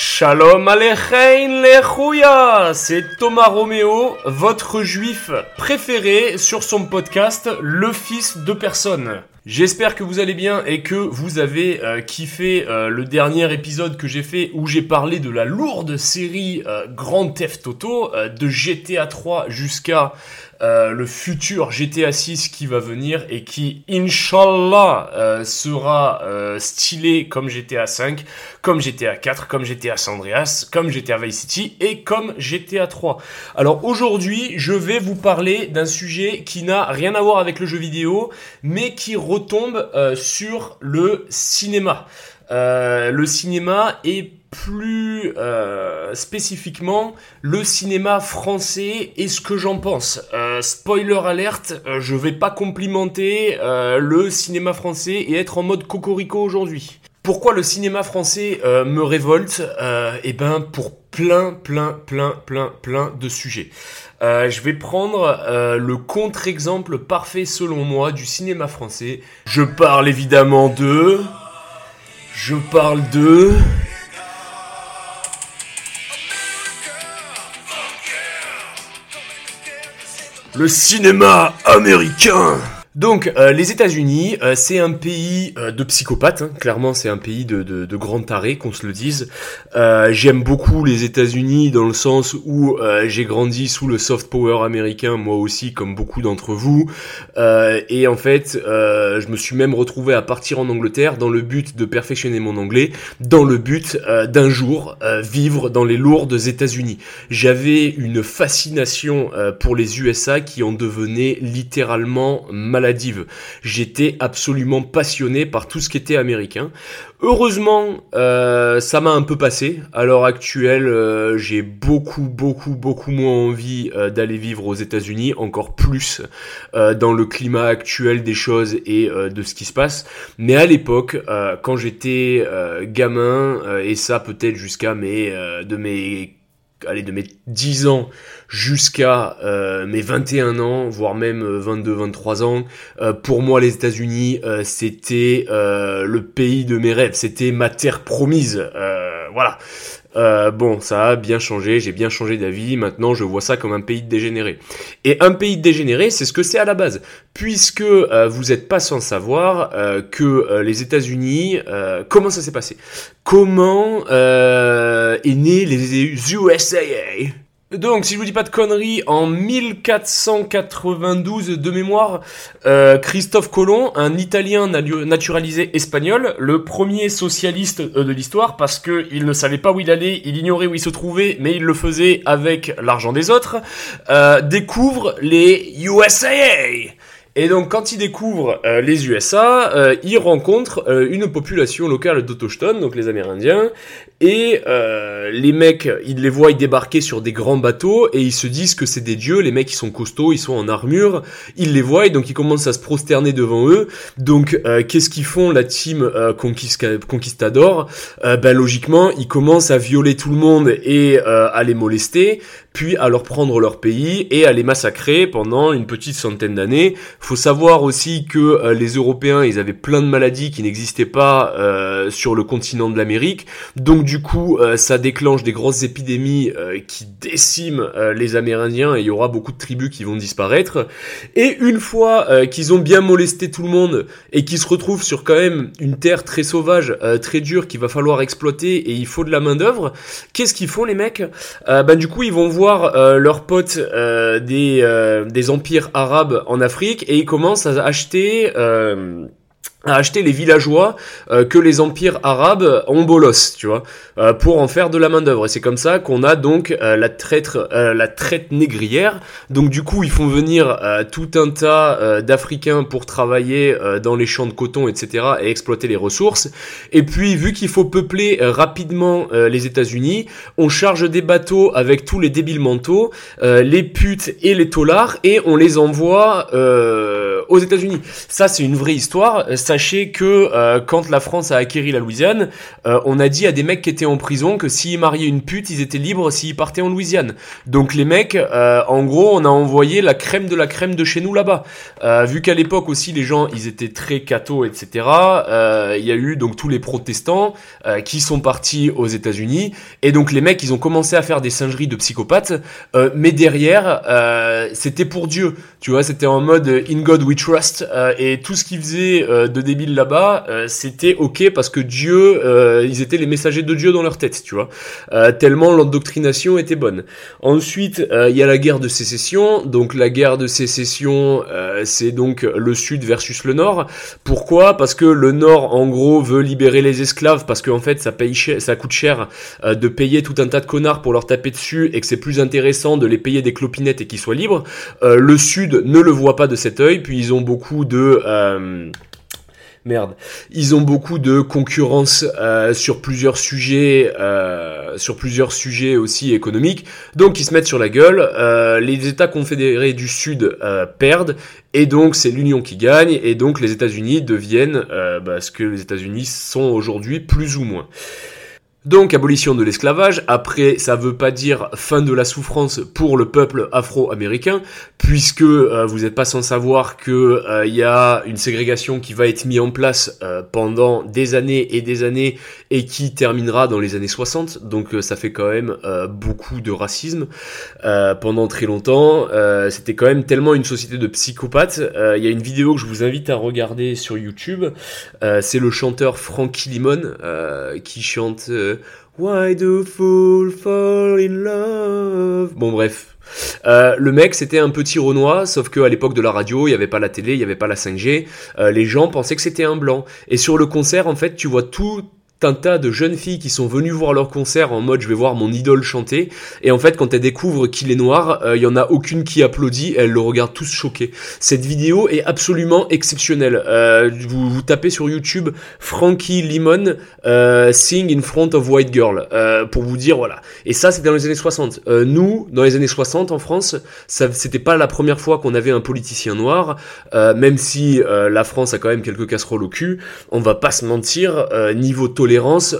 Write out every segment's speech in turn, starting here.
Shalom Aleichem Lechouya C'est Thomas Roméo, votre juif préféré sur son podcast Le Fils de Personne. J'espère que vous allez bien et que vous avez euh, kiffé euh, le dernier épisode que j'ai fait où j'ai parlé de la lourde série euh, Grand Theft Auto de GTA 3 jusqu'à le futur GTA 6 qui va venir et qui, inshallah, sera stylé comme GTA 5, comme GTA 4, comme GTA San Andreas, comme GTA Vice City et comme GTA 3. Alors aujourd'hui, je vais vous parler d'un sujet qui n'a rien à voir avec le jeu vidéo, mais qui retombe euh, sur le cinéma. Euh, le cinéma et plus euh, spécifiquement le cinéma français et ce que j'en pense. spoiler alerte, je vais pas complimenter le cinéma français et être en mode cocorico aujourd'hui. Pourquoi le cinéma français me révolte Eh ben pour plein, plein, plein, plein, plein de sujets. Euh, je vais prendre euh, le contre-exemple parfait selon moi du cinéma français. Je parle évidemment de... Je parle de... Le cinéma américain donc, euh, les États-Unis, euh, c'est un pays euh, de psychopathes. Hein. Clairement, c'est un pays de, de, de grands tarés, qu'on se le dise. J'aime beaucoup les États-Unis dans le sens où j'ai grandi sous le soft power américain, moi aussi, comme beaucoup d'entre vous. et en fait, je me suis même retrouvé à partir en Angleterre dans le but de perfectionner mon anglais, dans le but d'un jour vivre dans les lourdes États-Unis. J'avais une fascination pour les USA qui en devenait littéralement malade J'étais absolument passionné par tout ce qui était américain. Heureusement, euh, ça m'a un peu passé. À l'heure actuelle, euh, j'ai beaucoup, beaucoup, beaucoup moins envie euh, d'aller vivre aux États-Unis, encore plus dans le climat actuel des choses et de ce qui se passe. Mais à l'époque, quand j'étais gamin, et ça peut-être jusqu'à mes de mes allez, de mes 10 ans jusqu'à euh, mes 21 ans, voire même 22, euh, 23 ans, euh, pour moi les États-Unis, c'était le pays de mes rêves, c'était ma terre promise. voilà. Euh, bon, ça a bien changé, j'ai bien changé d'avis, maintenant je vois ça comme un pays dégénéré. Et un pays dégénéré, c'est ce que c'est à la base, puisque euh, vous n'êtes pas sans savoir euh, que les États-Unis, comment ça s'est passé? Comment est né les USA donc, si je vous dis pas de conneries, en 1492 de mémoire, euh, Christophe Colomb, un Italien naturalisé espagnol, le premier socialiste euh, de l'histoire, parce que il ne savait pas où il allait, il ignorait où il se trouvait, mais il le faisait avec l'argent des autres, euh, découvre les USA. Et donc quand il découvre euh, les USA, euh, il rencontre euh, une population locale d'autochtones, donc les Amérindiens, et les mecs, il les voit débarquer sur des grands bateaux, et ils se disent que c'est des dieux, les mecs ils sont costauds, ils sont en armure, ils les voient, et donc ils commencent à se prosterner devant eux. Donc qu'est-ce qu'ils font la team Conquistador? Ben logiquement, ils commencent à violer tout le monde et à les molester, puis à leur prendre leur pays et à les massacrer pendant une petite centaine d'années faut savoir aussi que euh, les Européens, ils avaient plein de maladies qui n'existaient pas euh, sur le continent de l'Amérique. Donc du coup, euh, ça déclenche des grosses épidémies qui déciment les Amérindiens et il y aura beaucoup de tribus qui vont disparaître. Et une fois qu'ils ont bien molesté tout le monde et qu'ils se retrouvent sur quand même une terre très sauvage, très dure qu'il va falloir exploiter et il faut de la main d'œuvre, qu'est-ce qu'ils font les mecs? Ben du coup, ils vont voir leurs potes des des empires arabes en Afrique et il commence à acheter euh, à acheter les villageois euh, que les empires arabes ont bolos, tu vois, euh, pour en faire de la main d'œuvre. Et c'est comme ça qu'on a donc euh, la traite, la traite négrière. Donc du coup, ils font venir tout un tas d'Africains pour travailler dans les champs de coton, etc., et exploiter les ressources. Et puis, vu qu'il faut peupler rapidement les États-Unis, on charge des bateaux avec tous les débiles mentaux, les putes et les taulards, et on les envoie aux États-Unis. Ça, c'est une vraie histoire. Sachez que quand la France a acquéri la Louisiane, on a dit à des mecs qui étaient en prison que s'ils mariaient une pute, ils étaient libres s'ils partaient en Louisiane. Donc les mecs, en gros, on a envoyé la crème de la crème de chez nous là-bas. vu qu'à l'époque aussi, les gens, ils étaient très cathos, etc. Il y a eu donc tous les protestants qui sont partis aux États-Unis et donc les mecs, ils ont commencé à faire des singeries de psychopathes, euh, mais derrière, euh, c'était pour Dieu. Tu vois, c'était en mode In God We Trust, euh, et tout ce qu'ils faisaient de débile là-bas, c'était ok parce que Dieu, ils étaient les messagers de Dieu dans leur tête, tu vois. tellement l'endoctrination était bonne. Ensuite, il y a la guerre de sécession. Donc la guerre de sécession, c'est donc le sud versus le nord. Pourquoi? Parce que le nord, en gros, veut libérer les esclaves parce qu'en fait, ça paye ça coûte cher de payer tout un tas de connards pour leur taper dessus et que c'est plus intéressant de les payer des clopinettes et qu'ils soient libres. Euh, le Sud ne le voit pas de cet œil, puis ils ont beaucoup de... Euh, merde. Ils ont beaucoup de concurrence euh, sur plusieurs sujets, sur plusieurs sujets aussi économiques. Donc ils se mettent sur la gueule. les États confédérés du Sud perdent et donc c'est l'Union qui gagne. Et donc les États-Unis deviennent bah, ce que les États-Unis sont aujourd'hui, plus ou moins. Donc abolition de l'esclavage, après ça veut pas dire fin de la souffrance pour le peuple afro-américain, puisque euh, vous n'êtes pas sans savoir que il euh, y a une ségrégation qui va être mise en place euh, pendant des années et des années et qui terminera dans les années 60, donc ça fait quand même beaucoup de racisme pendant très longtemps. C'était quand même tellement une société de psychopathes. Il y a une vidéo que je vous invite à regarder sur YouTube. C'est le chanteur Frankie Limon qui chante Why do fools fall in love? Bon bref. Euh, le mec c'était un petit Renoir, sauf qu'à l'époque de la radio, il n'y avait pas la télé, il n'y avait pas la 5G, euh, les gens pensaient que c'était un blanc. Et sur le concert, en fait, tu vois tout un tas de jeunes filles qui sont venues voir leur concert en mode je vais voir mon idole chanter. Et en fait quand elles découvrent qu'il est noir il euh, y en a aucune qui applaudit. Elles le regardent tous choquées. Cette vidéo est absolument exceptionnelle. Euh, vous, vous tapez sur YouTube Frankie Limon euh, sing in front of white girl euh, pour vous dire voilà. Et ça c'était dans les années 60 euh, nous dans les années 60 en France ça c'était pas la première fois qu'on avait un politicien noir. Même si la France a quand même quelques casseroles au cul on va pas se mentir niveau tolérance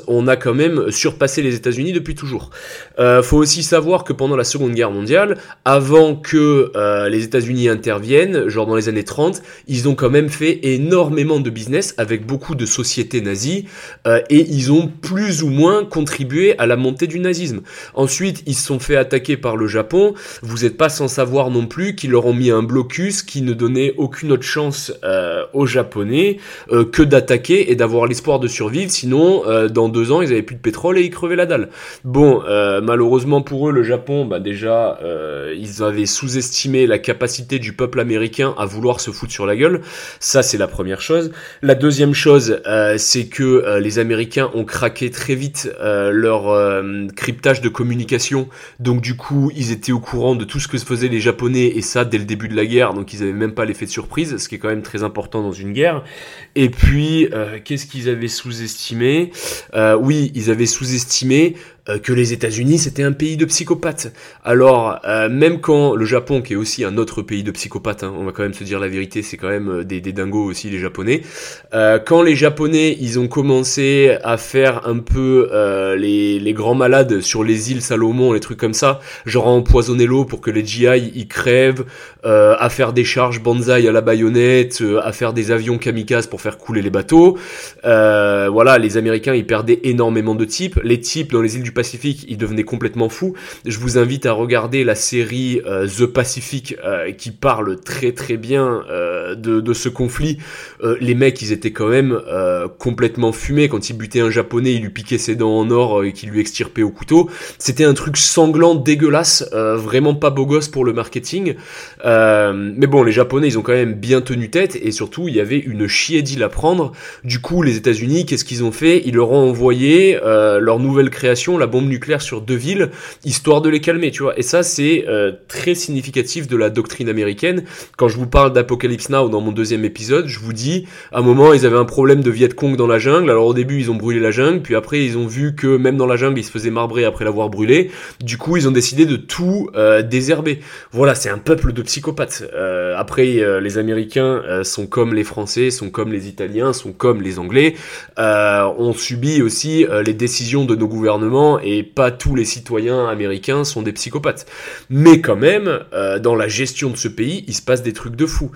on a quand même surpassé les États-Unis depuis toujours. Euh, faut aussi savoir que pendant la Seconde Guerre mondiale, avant que euh, les États-Unis interviennent, genre dans les années 30, ils ont quand même fait énormément de business avec beaucoup de sociétés nazies euh, et ils ont plus ou moins contribué à la montée du nazisme. Ensuite, ils se sont fait attaquer par le Japon. Vous n'êtes pas sans savoir non plus qu'ils leur ont mis un blocus qui ne donnait aucune autre chance aux Japonais que d'attaquer et d'avoir l'espoir de survivre. Sinon, euh, dans deux ans, ils avaient plus de pétrole et ils crevaient la dalle. Bon, euh, malheureusement pour eux, le Japon, bah déjà, euh, ils avaient sous-estimé la capacité du peuple américain à vouloir se foutre sur la gueule. Ça, c'est la première chose. La deuxième chose, c'est que les Américains ont craqué très vite leur cryptage de communication. Donc du coup, ils étaient au courant de tout ce que faisaient les Japonais et ça dès le début de la guerre. Donc ils avaient même pas l'effet de surprise, ce qui est quand même très important dans une guerre. Et puis, qu'est-ce qu'ils avaient sous-estimé? euh, oui, ils avaient sous-estimé euh, que les États-Unis c'était un pays de psychopathes. Alors euh, même quand le Japon, qui est aussi un autre pays de psychopathes, hein, on va quand même se dire la vérité, c'est quand même des, des dingos aussi les Japonais. quand les Japonais ils ont commencé à faire un peu les, les, grands malades sur les îles Salomon, les trucs comme ça, genre empoisonner l'eau pour que les GI ils crèvent, à faire des charges banzai à la baïonnette, à faire des avions kamikazes pour faire couler les bateaux. voilà, les Américains ils perdaient énormément de types. Les types dans les îles du Pacifique, ils devenaient complètement fous. Je vous invite à regarder la série euh, The Pacific euh, qui parle très très bien euh, de, de, ce conflit. les mecs, ils étaient quand même complètement fumés. Quand ils butaient un japonais, ils lui piquaient ses dents en or et qu'ils lui extirpaient au couteau. C'était un truc sanglant, dégueulasse, vraiment pas beau gosse pour le marketing. mais bon, les japonais, ils ont quand même bien tenu tête et surtout, il y avait une chier d'île à prendre. Du coup, les États-Unis, qu'est-ce qu'ils ont fait? Ils leur ont envoyé leur nouvelle création, la bombe nucléaire sur deux villes, histoire de les calmer, tu vois. Et ça, c'est euh, très significatif de la doctrine américaine. Quand je vous parle d'Apocalypse Now dans mon deuxième épisode, je vous dis, à un moment, ils avaient un problème de Viet Cong dans la jungle. Alors au début, ils ont brûlé la jungle, puis après, ils ont vu que même dans la jungle, ils se faisaient marbrer après l'avoir brûlé. Du coup, ils ont décidé de tout euh, désherber. Voilà, c'est un peuple de psychopathes. Euh, après, les Américains sont comme les Français, sont comme les Italiens, sont comme les Anglais. on subit aussi les décisions de nos gouvernements et pas tous les citoyens américains sont des psychopathes. Mais quand même, dans la gestion de ce pays, il se passe des trucs de fou.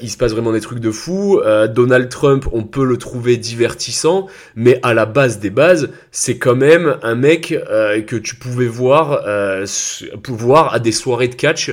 il se passe vraiment des trucs de fou. Donald Trump, on peut le trouver divertissant, mais à la base des bases, c'est quand même un mec que tu pouvais voir, pouvoir à des soirées de catch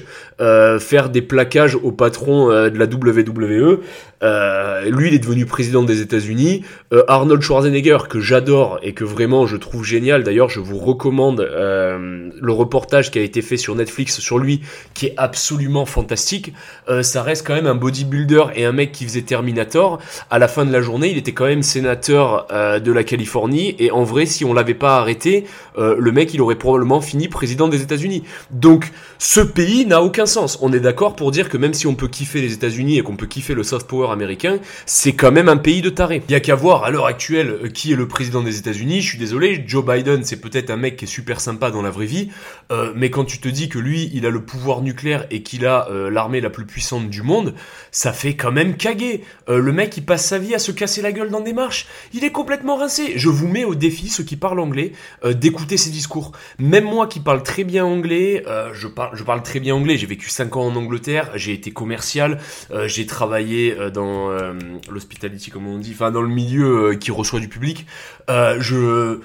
faire des plaquages au patron euh, de la WWE. Euh, lui, il est devenu président des États-Unis. Euh, Arnold Schwarzenegger, que j'adore et que vraiment je trouve génial. D'ailleurs, je vous recommande le reportage qui a été fait sur Netflix sur lui, qui est absolument fantastique. ça reste quand même un bodybuilder et un mec qui faisait Terminator. À la fin de la journée, il était quand même sénateur de la Californie. Et en vrai, si on l'avait pas arrêté, le mec, il aurait probablement fini président des États-Unis. Donc, ce pays n'a aucun sens. On est d'accord pour dire que même si on peut kiffer les États-Unis et qu'on peut kiffer le soft power américain, c'est quand même un pays de tarés. Il y a qu'à voir à l'heure actuelle euh, qui est le président des États-Unis. Je suis désolé, Joe Biden, c'est peut-être un mec qui est super sympa dans la vraie vie, euh, mais quand tu te dis que lui, il a le pouvoir nucléaire et qu'il a euh, l'armée la plus puissante du monde, ça fait quand même caguer. le mec, il passe sa vie à se casser la gueule dans des marches. Il est complètement rincé. Je vous mets au défi, ceux qui parlent anglais, d'écouter ses discours. Même moi qui parle très bien anglais, je, parle, très bien anglais. J'ai vécu 5 ans en Angleterre, j'ai été commercial, euh, j'ai travaillé euh, dans euh, l'hospitality, comme on dit, enfin dans le milieu qui reçoit du public. je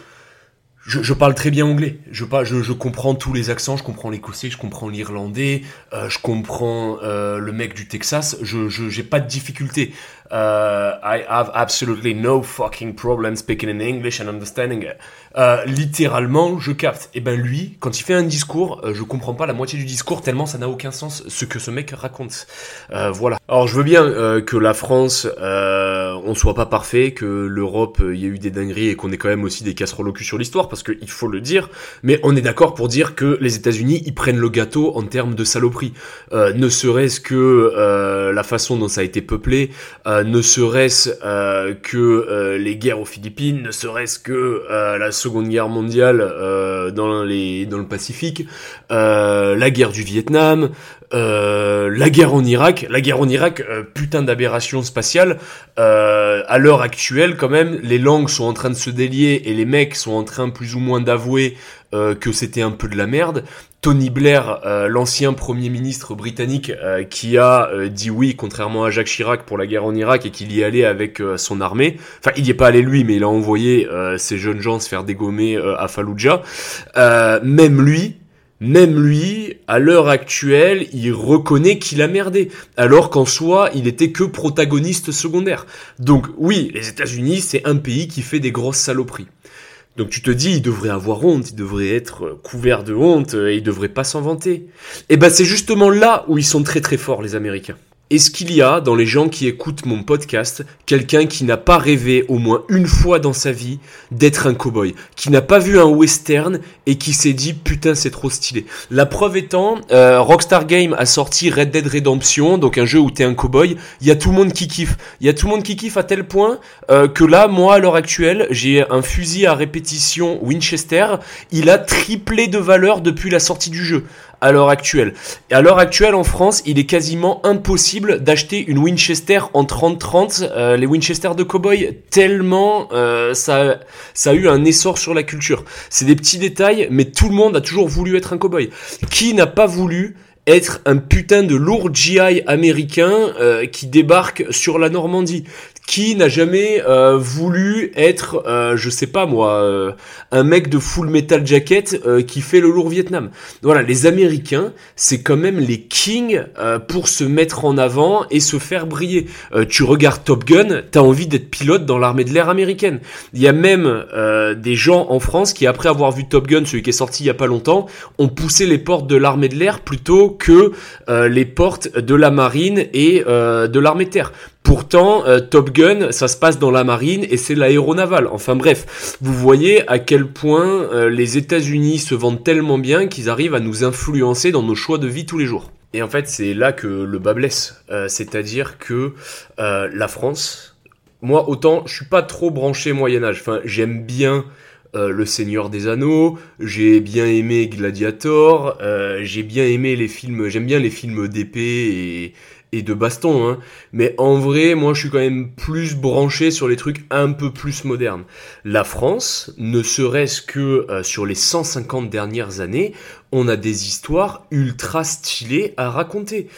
je, parle très bien anglais. Je, je, je comprends tous les accents. Je comprends l'écossais, je comprends l'irlandais, euh, je comprends euh, le mec du Texas. Je j'ai pas de difficulté. Uh, I have absolutely no fucking problem speaking in English and understanding it. Uh, littéralement, je capte. Et eh ben lui, quand il fait un discours, je comprends pas la moitié du discours tellement ça n'a aucun sens ce que ce mec raconte. voilà. Alors je veux bien que la France, on soit pas parfait, que l'Europe, il y a eu des dingueries et qu'on ait quand même aussi des casseroles au cul sur l'histoire parce qu'il faut le dire, mais on est d'accord pour dire que les États-Unis, ils prennent le gâteau en termes de saloperie. Euh, ne serait-ce que euh, la façon dont ça a été peuplé, euh, ne serait-ce que les guerres aux Philippines, ne serait-ce que la Seconde Guerre mondiale dans, dans le Pacifique, la guerre du Vietnam, la guerre en Irak, la guerre en Irak, putain d'aberration spatiale. à l'heure actuelle, quand même, les langues sont en train de se délier et les mecs sont en train plus ou moins d'avouer euh, que c'était un peu de la merde. Tony Blair, euh, l'ancien premier ministre britannique, euh, qui a dit oui, contrairement à Jacques Chirac pour la guerre en Irak et qu'il y allait avec son armée. Enfin, il n'y est pas allé lui, mais il a envoyé ces jeunes gens se faire dégommer à Fallujah. même lui, même lui, à l'heure actuelle, il reconnaît qu'il a merdé, alors qu'en soi, il était que protagoniste secondaire. Donc oui, les États-Unis, c'est un pays qui fait des grosses saloperies. Donc tu te dis, il devrait avoir honte, il devrait être couvert de honte et il devrait pas s'en vanter. Et eh ben c'est justement là où ils sont très très forts les Américains. Est-ce qu'il y a dans les gens qui écoutent mon podcast quelqu'un qui n'a pas rêvé au moins une fois dans sa vie d'être un cowboy, qui n'a pas vu un western et qui s'est dit putain c'est trop stylé. La preuve étant, euh, Rockstar Game a sorti Red Dead Redemption, donc un jeu où t'es un cowboy. Il y a tout le monde qui kiffe. Il y a tout le monde qui kiffe à tel point euh, que là, moi à l'heure actuelle, j'ai un fusil à répétition Winchester. Il a triplé de valeur depuis la sortie du jeu à l'heure actuelle. À l'heure actuelle, en France, il est quasiment impossible d'acheter une Winchester en 30-30, euh, les Winchester de cowboy, tellement euh, ça, ça a eu un essor sur la culture. C'est des petits détails, mais tout le monde a toujours voulu être un cowboy. Qui n'a pas voulu être un putain de lourd GI américain euh, qui débarque sur la Normandie? Qui n'a jamais euh, voulu être, euh, je sais pas moi, euh, un mec de full metal jacket qui fait le lourd Vietnam. Voilà, les Américains, c'est quand même les kings pour se mettre en avant et se faire briller. tu regardes Top Gun, t'as envie d'être pilote dans l'armée de l'air américaine. Il y a même des gens en France qui, après avoir vu Top Gun, celui qui est sorti il y a pas longtemps, ont poussé les portes de l'armée de l'air plutôt que les portes de la marine et de l'armée de terre Pourtant, euh, Top Gun, ça se passe dans la marine et c'est l'aéronaval. Enfin bref, vous voyez à quel point euh, les États-Unis se vendent tellement bien qu'ils arrivent à nous influencer dans nos choix de vie tous les jours. Et en fait, c'est là que le bas blesse. Euh, c'est-à-dire que la France, moi autant, je suis pas trop branché Moyen Âge. Enfin, j'aime bien le Seigneur des Anneaux, j'ai bien aimé Gladiator, j'ai bien aimé les films, j'aime bien les films d'épée et, de baston, hein. mais en vrai, moi je suis quand même plus branché sur les trucs un peu plus modernes. La France, ne serait-ce que euh, sur les 150 dernières années, on a des histoires ultra stylées à raconter.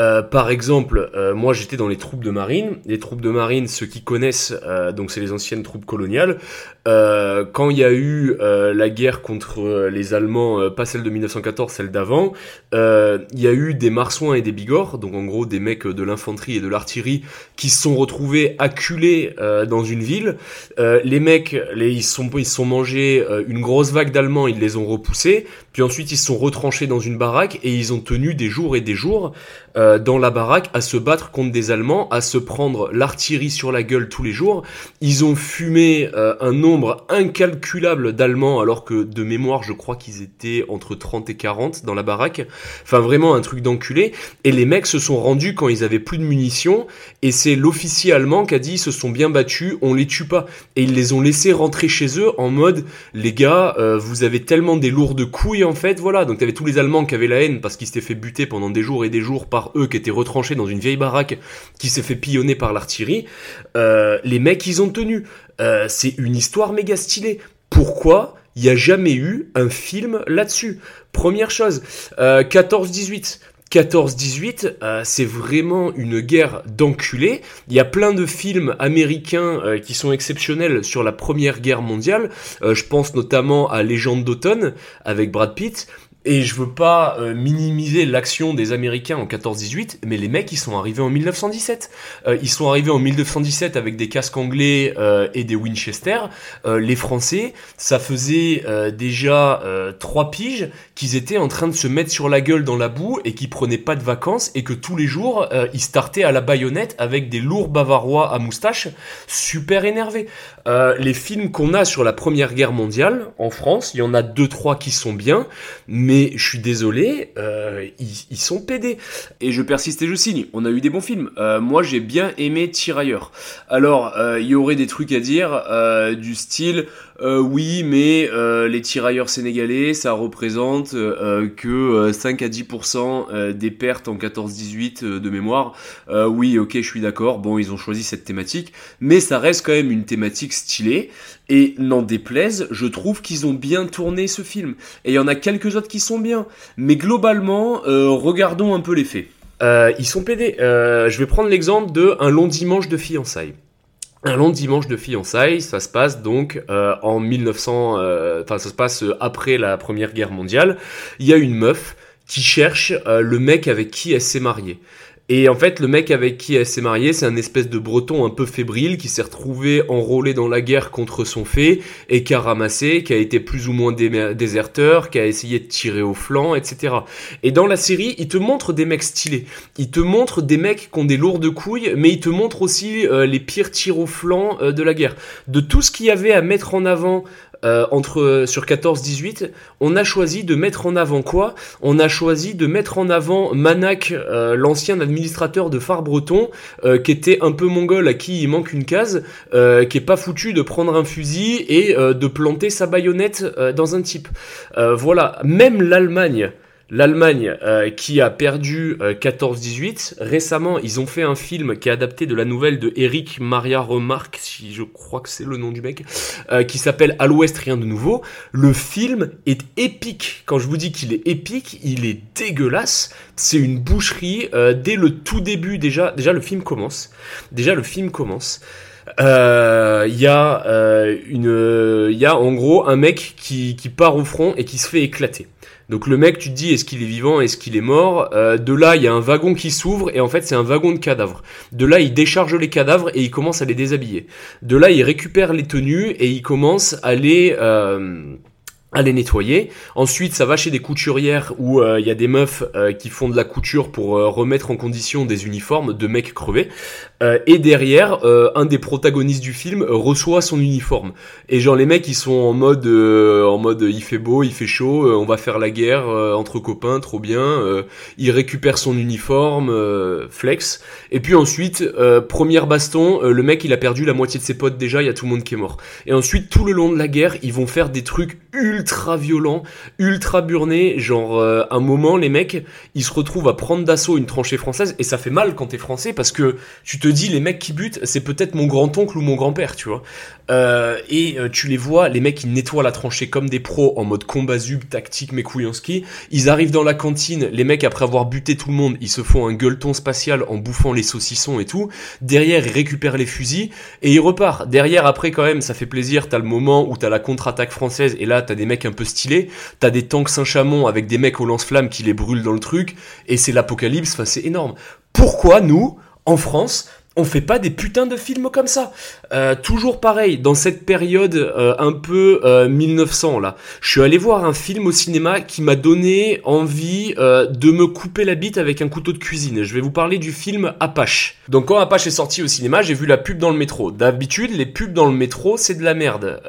Euh, par exemple, euh, moi j'étais dans les troupes de marine. Les troupes de marine, ceux qui connaissent, donc c'est les anciennes troupes coloniales. Quand il y a eu la guerre contre les Allemands, pas celle de 1914, celle d'avant, il y a eu des marsouins et des bigorres, donc en gros des mecs de l'infanterie et de l'artillerie qui se sont retrouvés acculés dans une ville. les mecs, les, ils sont ils sont mangés une grosse vague d'Allemands, ils les ont repoussés. Puis ensuite ils se sont retranchés dans une baraque et ils ont tenu des jours et des jours. Euh, dans la baraque à se battre contre des Allemands, à se prendre l'artillerie sur la gueule tous les jours. Ils ont fumé euh, un nombre incalculable d'Allemands alors que de mémoire je crois qu'ils étaient entre 30 et 40 dans la baraque. Enfin vraiment un truc d'enculé. Et les mecs se sont rendus quand ils avaient plus de munitions et c'est l'officier allemand qui a dit ils se sont bien battus, on les tue pas. Et ils les ont laissés rentrer chez eux en mode les gars euh, vous avez tellement des lourdes couilles en fait voilà. Donc t'avais tous les Allemands qui avaient la haine parce qu'ils s'étaient fait buter pendant des jours et des jours par eux qui étaient retranchés dans une vieille baraque qui s'est fait pillonner par l'artillerie, euh, les mecs ils ont tenu. Euh, c'est une histoire méga stylée. Pourquoi il n'y a jamais eu un film là-dessus? Première chose, 14-18. Euh, 14-18, c'est vraiment une guerre d'enculés. Il y a plein de films américains qui sont exceptionnels sur la Première Guerre mondiale. je pense notamment à Légende d'automne avec Brad Pitt. Et je veux pas euh, minimiser l'action des Américains en 14-18, mais les mecs ils sont arrivés en 1917. Euh, ils sont arrivés en 1917 avec des casques anglais euh, et des Winchester. les Français, ça faisait déjà trois piges qu'ils étaient en train de se mettre sur la gueule dans la boue et qu'ils prenaient pas de vacances et que tous les jours ils startaient à la baïonnette avec des lourds bavarois à moustache, super énervés. les films qu'on a sur la Première Guerre mondiale en France, il y en a deux trois qui sont bien, mais mais je suis désolé, euh, ils, sont pédés. Et je persiste et je signe. On a eu des bons films. Euh, moi, j'ai bien aimé Tirailleurs. Alors, euh, il y aurait des trucs à dire du style. Oui, mais les tirailleurs sénégalais, ça représente que 5 à 10% des pertes en 14-18 de mémoire. oui, ok, je suis d'accord. Bon, ils ont choisi cette thématique, mais ça reste quand même une thématique stylée. Et n'en déplaise, je trouve qu'ils ont bien tourné ce film. Et il y en a quelques autres qui sont bien. Mais globalement, euh, regardons un peu les faits. Euh, ils sont pédés. Euh, je vais prendre l'exemple de un long dimanche de fiançailles. Un long dimanche de fiançailles, ça se passe donc en 1900, enfin ça se passe après la Première Guerre mondiale. Il y a une meuf qui cherche le mec avec qui elle s'est mariée. Et en fait, le mec avec qui elle s'est mariée, c'est un espèce de breton un peu fébrile qui s'est retrouvé enrôlé dans la guerre contre son fait et qui a ramassé, qui a été plus ou moins déserteur, qui a essayé de tirer au flanc, etc. Et dans la série, il te montre des mecs stylés. Il te montre des mecs qui ont des lourdes couilles, mais il te montre aussi euh, les pires tirs au flanc euh, de la guerre. De tout ce qu'il y avait à mettre en avant euh, entre sur 14-18, on a choisi de mettre en avant quoi? On a choisi de mettre en avant Manak, euh, l'ancien administrateur de Phare Breton, euh, qui était un peu mongol, à qui il manque une case, qui est pas foutu de prendre un fusil et de planter sa baïonnette dans un type. voilà, même l'Allemagne L'Allemagne euh, qui a perdu 14-18. Euh, Récemment, ils ont fait un film qui est adapté de la nouvelle de Eric Maria Remarque, si je crois que c'est le nom du mec, euh, qui s'appelle À l'Ouest, rien de nouveau. Le film est épique. Quand je vous dis qu'il est épique, il est dégueulasse. C'est une boucherie. dès le tout début, déjà, déjà le film commence. Déjà le film commence. Il y a une, il y a en gros un mec qui part au front et qui se fait éclater. Donc le mec, tu te dis, est-ce qu'il est vivant, est-ce qu'il est mort? Euh, De là, il y a un wagon qui s'ouvre et en fait, c'est un wagon de cadavres. De là, il décharge les cadavres et il commence à les déshabiller. De là, il récupère les tenues et il commence à les... Euh, à les nettoyer. Ensuite, ça va chez des couturières où euh, il y a des meufs euh, qui font de la couture pour euh, remettre en condition des uniformes de mecs crevés. et derrière, un des protagonistes du film reçoit son uniforme. Et genre les mecs, ils sont en mode, en mode, il fait beau, il fait chaud, on va faire la guerre entre copains, trop bien. il récupère son uniforme, flex. Et puis ensuite, première baston, le mec, il a perdu la moitié de ses potes déjà, il y a tout le monde qui est mort. Et ensuite, tout le long de la guerre, ils vont faire des trucs ultra violent, ultra burné. Genre, euh, un moment, les mecs, ils se retrouvent à prendre d'assaut une tranchée française et ça fait mal quand t'es français parce que tu te dis, les mecs qui butent, c'est peut-être mon grand-oncle ou mon grand-père, tu vois. Euh, et euh, tu les vois, les mecs, ils nettoient la tranchée comme des pros en mode combat zub, tactique, mais ski. Ils arrivent dans la cantine, les mecs, après avoir buté tout le monde, ils se font un gueuleton spatial en bouffant les saucissons et tout. Derrière, ils récupèrent les fusils et ils repartent. Derrière, après, quand même, ça fait plaisir. T'as le moment où t'as la contre-attaque française et là, t'as des mecs un peu stylés. T'as des tanks Saint-Chamond avec des mecs au lance-flammes qui les brûlent dans le truc et c'est l'apocalypse. Enfin, c'est énorme. Pourquoi nous, en France, on fait pas des putains de films comme ça. Euh, toujours pareil, dans cette période euh, un peu 1900 euh, là, je suis allé voir un film au cinéma qui m'a donné envie de me couper la bite avec un couteau de cuisine. Je vais vous parler du film Apache. Donc quand Apache est sorti au cinéma, j'ai vu la pub dans le métro. D'habitude, les pubs dans le métro, c'est de la merde.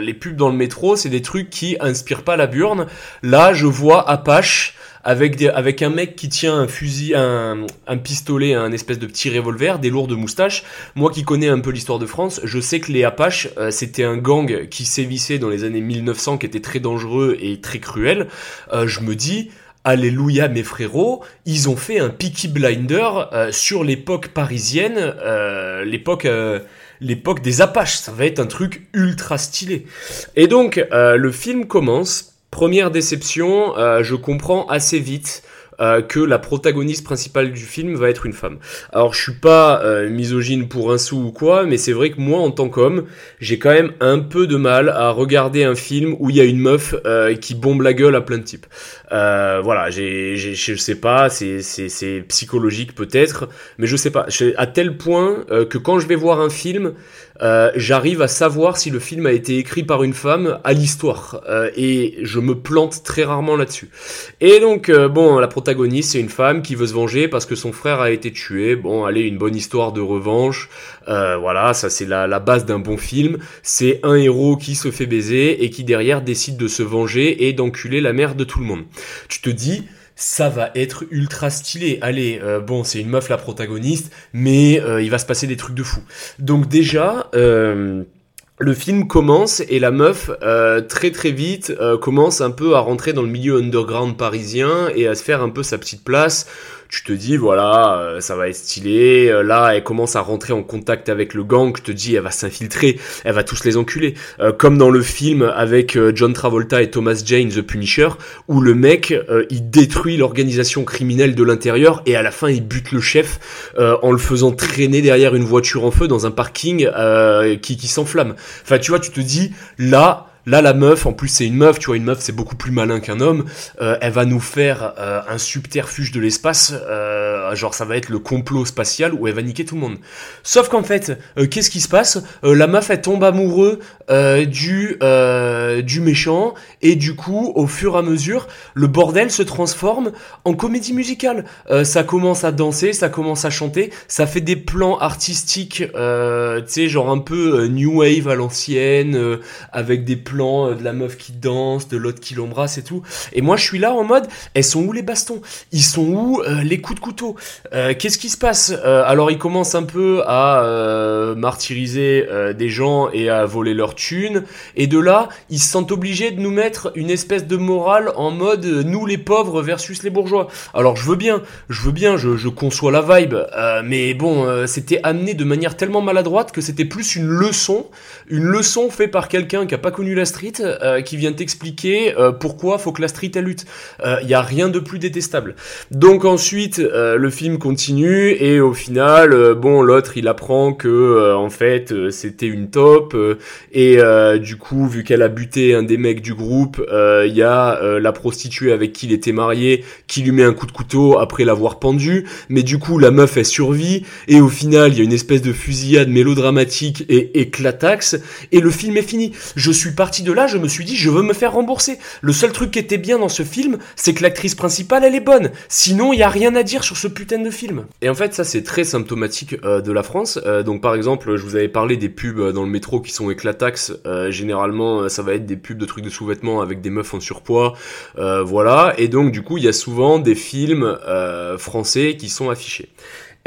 les pubs dans le métro, c'est des trucs qui inspirent pas la burne. Là, je vois Apache avec, des, avec un mec qui tient un fusil, un, un pistolet, un espèce de petit revolver, des lourdes moustaches. Moi qui connais un peu l'histoire de France, je sais que les Apaches, euh, c'était un gang qui sévissait dans les années 1900, qui était très dangereux et très cruel. Euh, je me dis, Alléluia mes frérots, ils ont fait un Peaky Blinder euh, sur l'époque parisienne, l'époque l'époque des Apaches. Ça va être un truc ultra stylé. Et donc le film commence Première déception, euh, je comprends assez vite euh, que la protagoniste principale du film va être une femme. Alors je suis pas euh, misogyne pour un sou ou quoi, mais c'est vrai que moi en tant qu'homme, j'ai quand même un peu de mal à regarder un film où il y a une meuf qui bombe la gueule à plein de types. voilà, j'ai, je sais pas, c'est, c'est, c'est psychologique peut-être, mais je sais pas. À tel point que quand je vais voir un film, euh, j'arrive à savoir si le film a été écrit par une femme à l'histoire. Euh, et je me plante très rarement là-dessus. Et donc, euh, bon, la protagoniste, c'est une femme qui veut se venger parce que son frère a été tué. Bon, allez, une bonne histoire de revanche. voilà, ça c'est la, la base d'un bon film. C'est un héros qui se fait baiser et qui derrière décide de se venger et d'enculer la mère de tout le monde. Tu te dis, ça va être ultra stylé. Allez, euh, bon, c'est une meuf la protagoniste, mais euh, il va se passer des trucs de fou. Donc déjà, euh, le film commence et la meuf très très vite commence un peu à rentrer dans le milieu underground parisien et à se faire un peu sa petite place tu te dis voilà euh, ça va être stylé euh, là elle commence à rentrer en contact avec le gang je te dis elle va s'infiltrer elle va tous les enculer. Euh, comme dans le film avec John Travolta et Thomas Jane The Punisher où le mec il détruit l'organisation criminelle de l'intérieur et à la fin il bute le chef en le faisant traîner derrière une voiture en feu dans un parking qui, qui s'enflamme. Enfin tu vois tu te dis là Là, la meuf, en plus c'est une meuf, tu vois, une meuf c'est beaucoup plus malin qu'un homme. Euh, elle va nous faire euh, un subterfuge de l'espace, euh, genre ça va être le complot spatial où elle va niquer tout le monde. Sauf qu'en fait, qu'est-ce qui se passe? La meuf elle tombe amoureux du du méchant et du coup, au fur et à mesure, le bordel se transforme en comédie musicale. ça commence à danser, ça commence à chanter, ça fait des plans artistiques, tu sais, genre un peu new wave à l'ancienne, avec des plans euh, de la meuf qui danse, de l'autre qui l'embrasse et tout. Et moi, je suis là en mode, elles sont où les bastons? Ils sont où euh, les coups de couteau? Euh, Qu'est-ce qui se passe? Alors, ils commencent un peu à martyriser des gens et à voler leur thunes. Et de là, ils se sentent obligés de nous mettre une espèce de morale en mode nous les pauvres versus les bourgeois. Alors, je veux bien, je veux bien, je, je conçois la vibe, mais bon, c'était amené de manière tellement maladroite que c'était plus une leçon, une leçon faite par quelqu'un qui a pas connu la street euh, qui vient t'expliquer euh, pourquoi faut que la street elle lutte. Il euh, y a rien de plus détestable. Donc ensuite, le le film continue et au final, bon, l'autre il apprend que en fait c'était une top et du coup, vu qu'elle a buté un des mecs du groupe, il y a la prostituée avec qui il était marié qui lui met un coup de couteau après l'avoir pendu, mais du coup la meuf elle survit et au final il y a une espèce de fusillade mélodramatique et éclataxe et le film est fini. Je suis parti de là, je me suis dit je veux me faire rembourser. Le seul truc qui était bien dans ce film, c'est que l'actrice principale elle est bonne. Sinon il y a rien à dire sur ce putain de film. Et en fait ça c'est très symptomatique euh, de la France. Euh, donc par exemple je vous avais parlé des pubs dans le métro qui sont éclataxes. Euh, généralement ça va être des pubs de trucs de sous-vêtements avec des meufs en surpoids. voilà et donc du coup il y a souvent des films français qui sont affichés.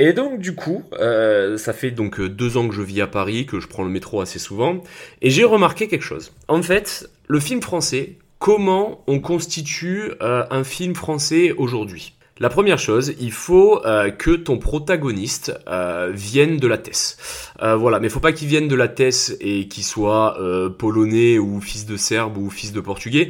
Et donc du coup, euh, ça fait donc euh, deux ans que je vis à Paris, que je prends le métro assez souvent, et j'ai remarqué quelque chose. En fait, le film français, comment on constitue euh, un film français aujourd'hui? La première chose, il faut que ton protagoniste vienne de la Thèse. voilà, mais il faut pas qu'il vienne de la Thèse et qu'il soit polonais ou fils de serbe ou fils de portugais.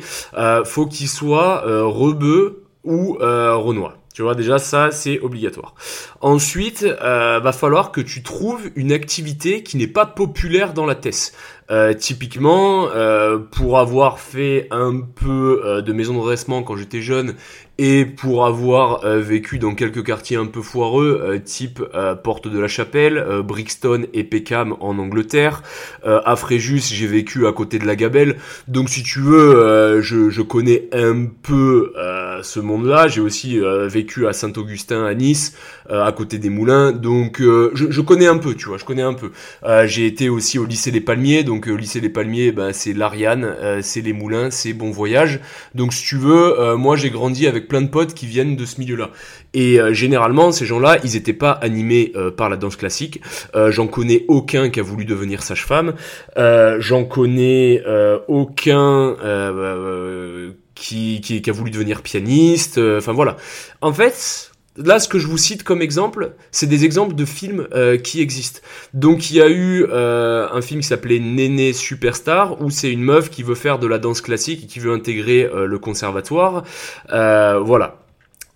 faut qu'il soit rebeu ou renois. Tu vois, déjà, ça, c'est obligatoire. Ensuite, euh, va falloir que tu trouves une activité qui n'est pas populaire dans la thèse. Euh, typiquement, euh, pour avoir fait un peu euh, de maison de dressement quand j'étais jeune et pour avoir euh, vécu dans quelques quartiers un peu foireux, euh, type Porte de la Chapelle, Brixton et Peckham en Angleterre. à Fréjus, j'ai vécu à côté de la Gabelle. Donc si tu veux, je, je, connais un peu ce monde-là. J'ai aussi vécu à Saint-Augustin, à Nice, à côté des Moulins. Donc je, je, connais un peu, tu vois, je connais un peu. j'ai été aussi au lycée des Palmiers. Donc au lycée des Palmiers, ben, c'est l'Ariane, c'est les Moulins, c'est Bon Voyage. Donc si tu veux, moi j'ai grandi avec plein de potes qui viennent de ce milieu-là. Et euh, généralement, ces gens-là, ils n'étaient pas animés euh, par la danse classique. Euh, j'en connais aucun qui a voulu devenir sage-femme. J'en connais aucun qui, qui, qui, a voulu devenir pianiste. Enfin voilà. En fait, Là, ce que je vous cite comme exemple, c'est des exemples de films euh, qui existent. Donc, il y a eu euh, un film qui s'appelait Néné Superstar, où c'est une meuf qui veut faire de la danse classique et qui veut intégrer euh, le conservatoire. voilà.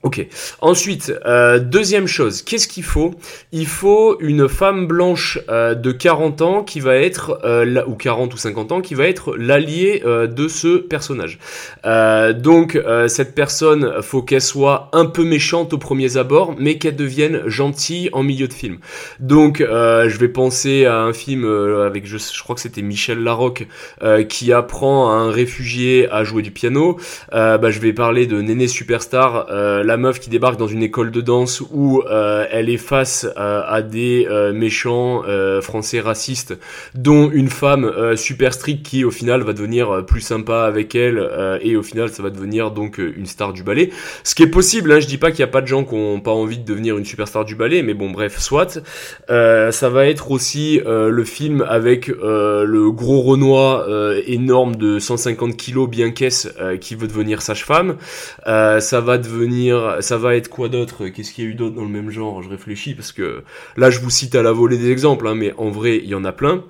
Ok. Ensuite, euh, deuxième chose, qu'est-ce qu'il faut? Il faut une femme blanche euh, de 40 ans qui va être, euh, ou 40 ou 50 ans, qui va être l'allié euh, de ce personnage. Euh, donc, cette personne, faut qu'elle soit un peu méchante au premier abord, mais qu'elle devienne gentille en milieu de film. Donc, je vais penser à un film avec, je, je, crois que c'était Michel Larocque, qui apprend à un réfugié à jouer du piano. bah, je vais parler de Néné Superstar. La meuf qui débarque dans une école de danse où euh, elle est face euh, à des euh, méchants français racistes, dont une femme super stricte qui au final va devenir plus sympa avec elle et au final ça va devenir donc une star du ballet. Ce qui est possible, hein, je dis pas qu'il y a pas de gens qui ont pas envie de devenir une superstar du ballet, mais bon bref, soit. ça va être aussi le film avec le gros Renoir énorme de 150 kilos bien caisse qui veut devenir sage-femme. ça va devenir ça va être quoi d'autre? Qu'est-ce qu'il y a eu d'autre dans le même genre? Je réfléchis parce que là, je vous cite à la volée des exemples, hein, mais en vrai, il y en a plein.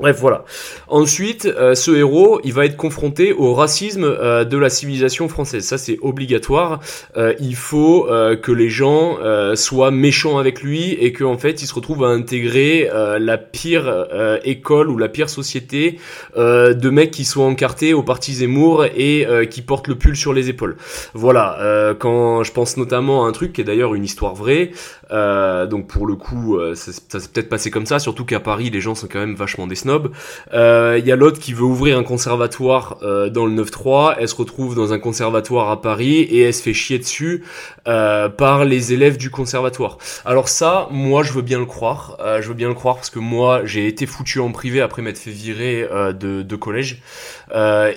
Bref, voilà. Ensuite, euh, ce héros, il va être confronté au racisme euh, de la civilisation française. Ça, c'est obligatoire. Euh, il faut que les gens soient méchants avec lui et qu'en en fait, il se retrouve à intégrer la pire école ou la pire société de mecs qui sont encartés au parti Zemmour et qui portent le pull sur les épaules. Voilà. quand je pense notamment à un truc qui est d'ailleurs une histoire vraie. Donc pour le coup, ça, ça s'est peut-être passé comme ça. Surtout qu'à Paris, les gens sont quand même vachement des il euh, y a l'autre qui veut ouvrir un conservatoire euh, dans le 9-3, elle se retrouve dans un conservatoire à Paris et elle se fait chier dessus euh, par les élèves du conservatoire. Alors ça, moi je veux bien le croire, je veux bien le croire parce que moi j'ai été foutu en privé après m'être fait virer de, de, collège.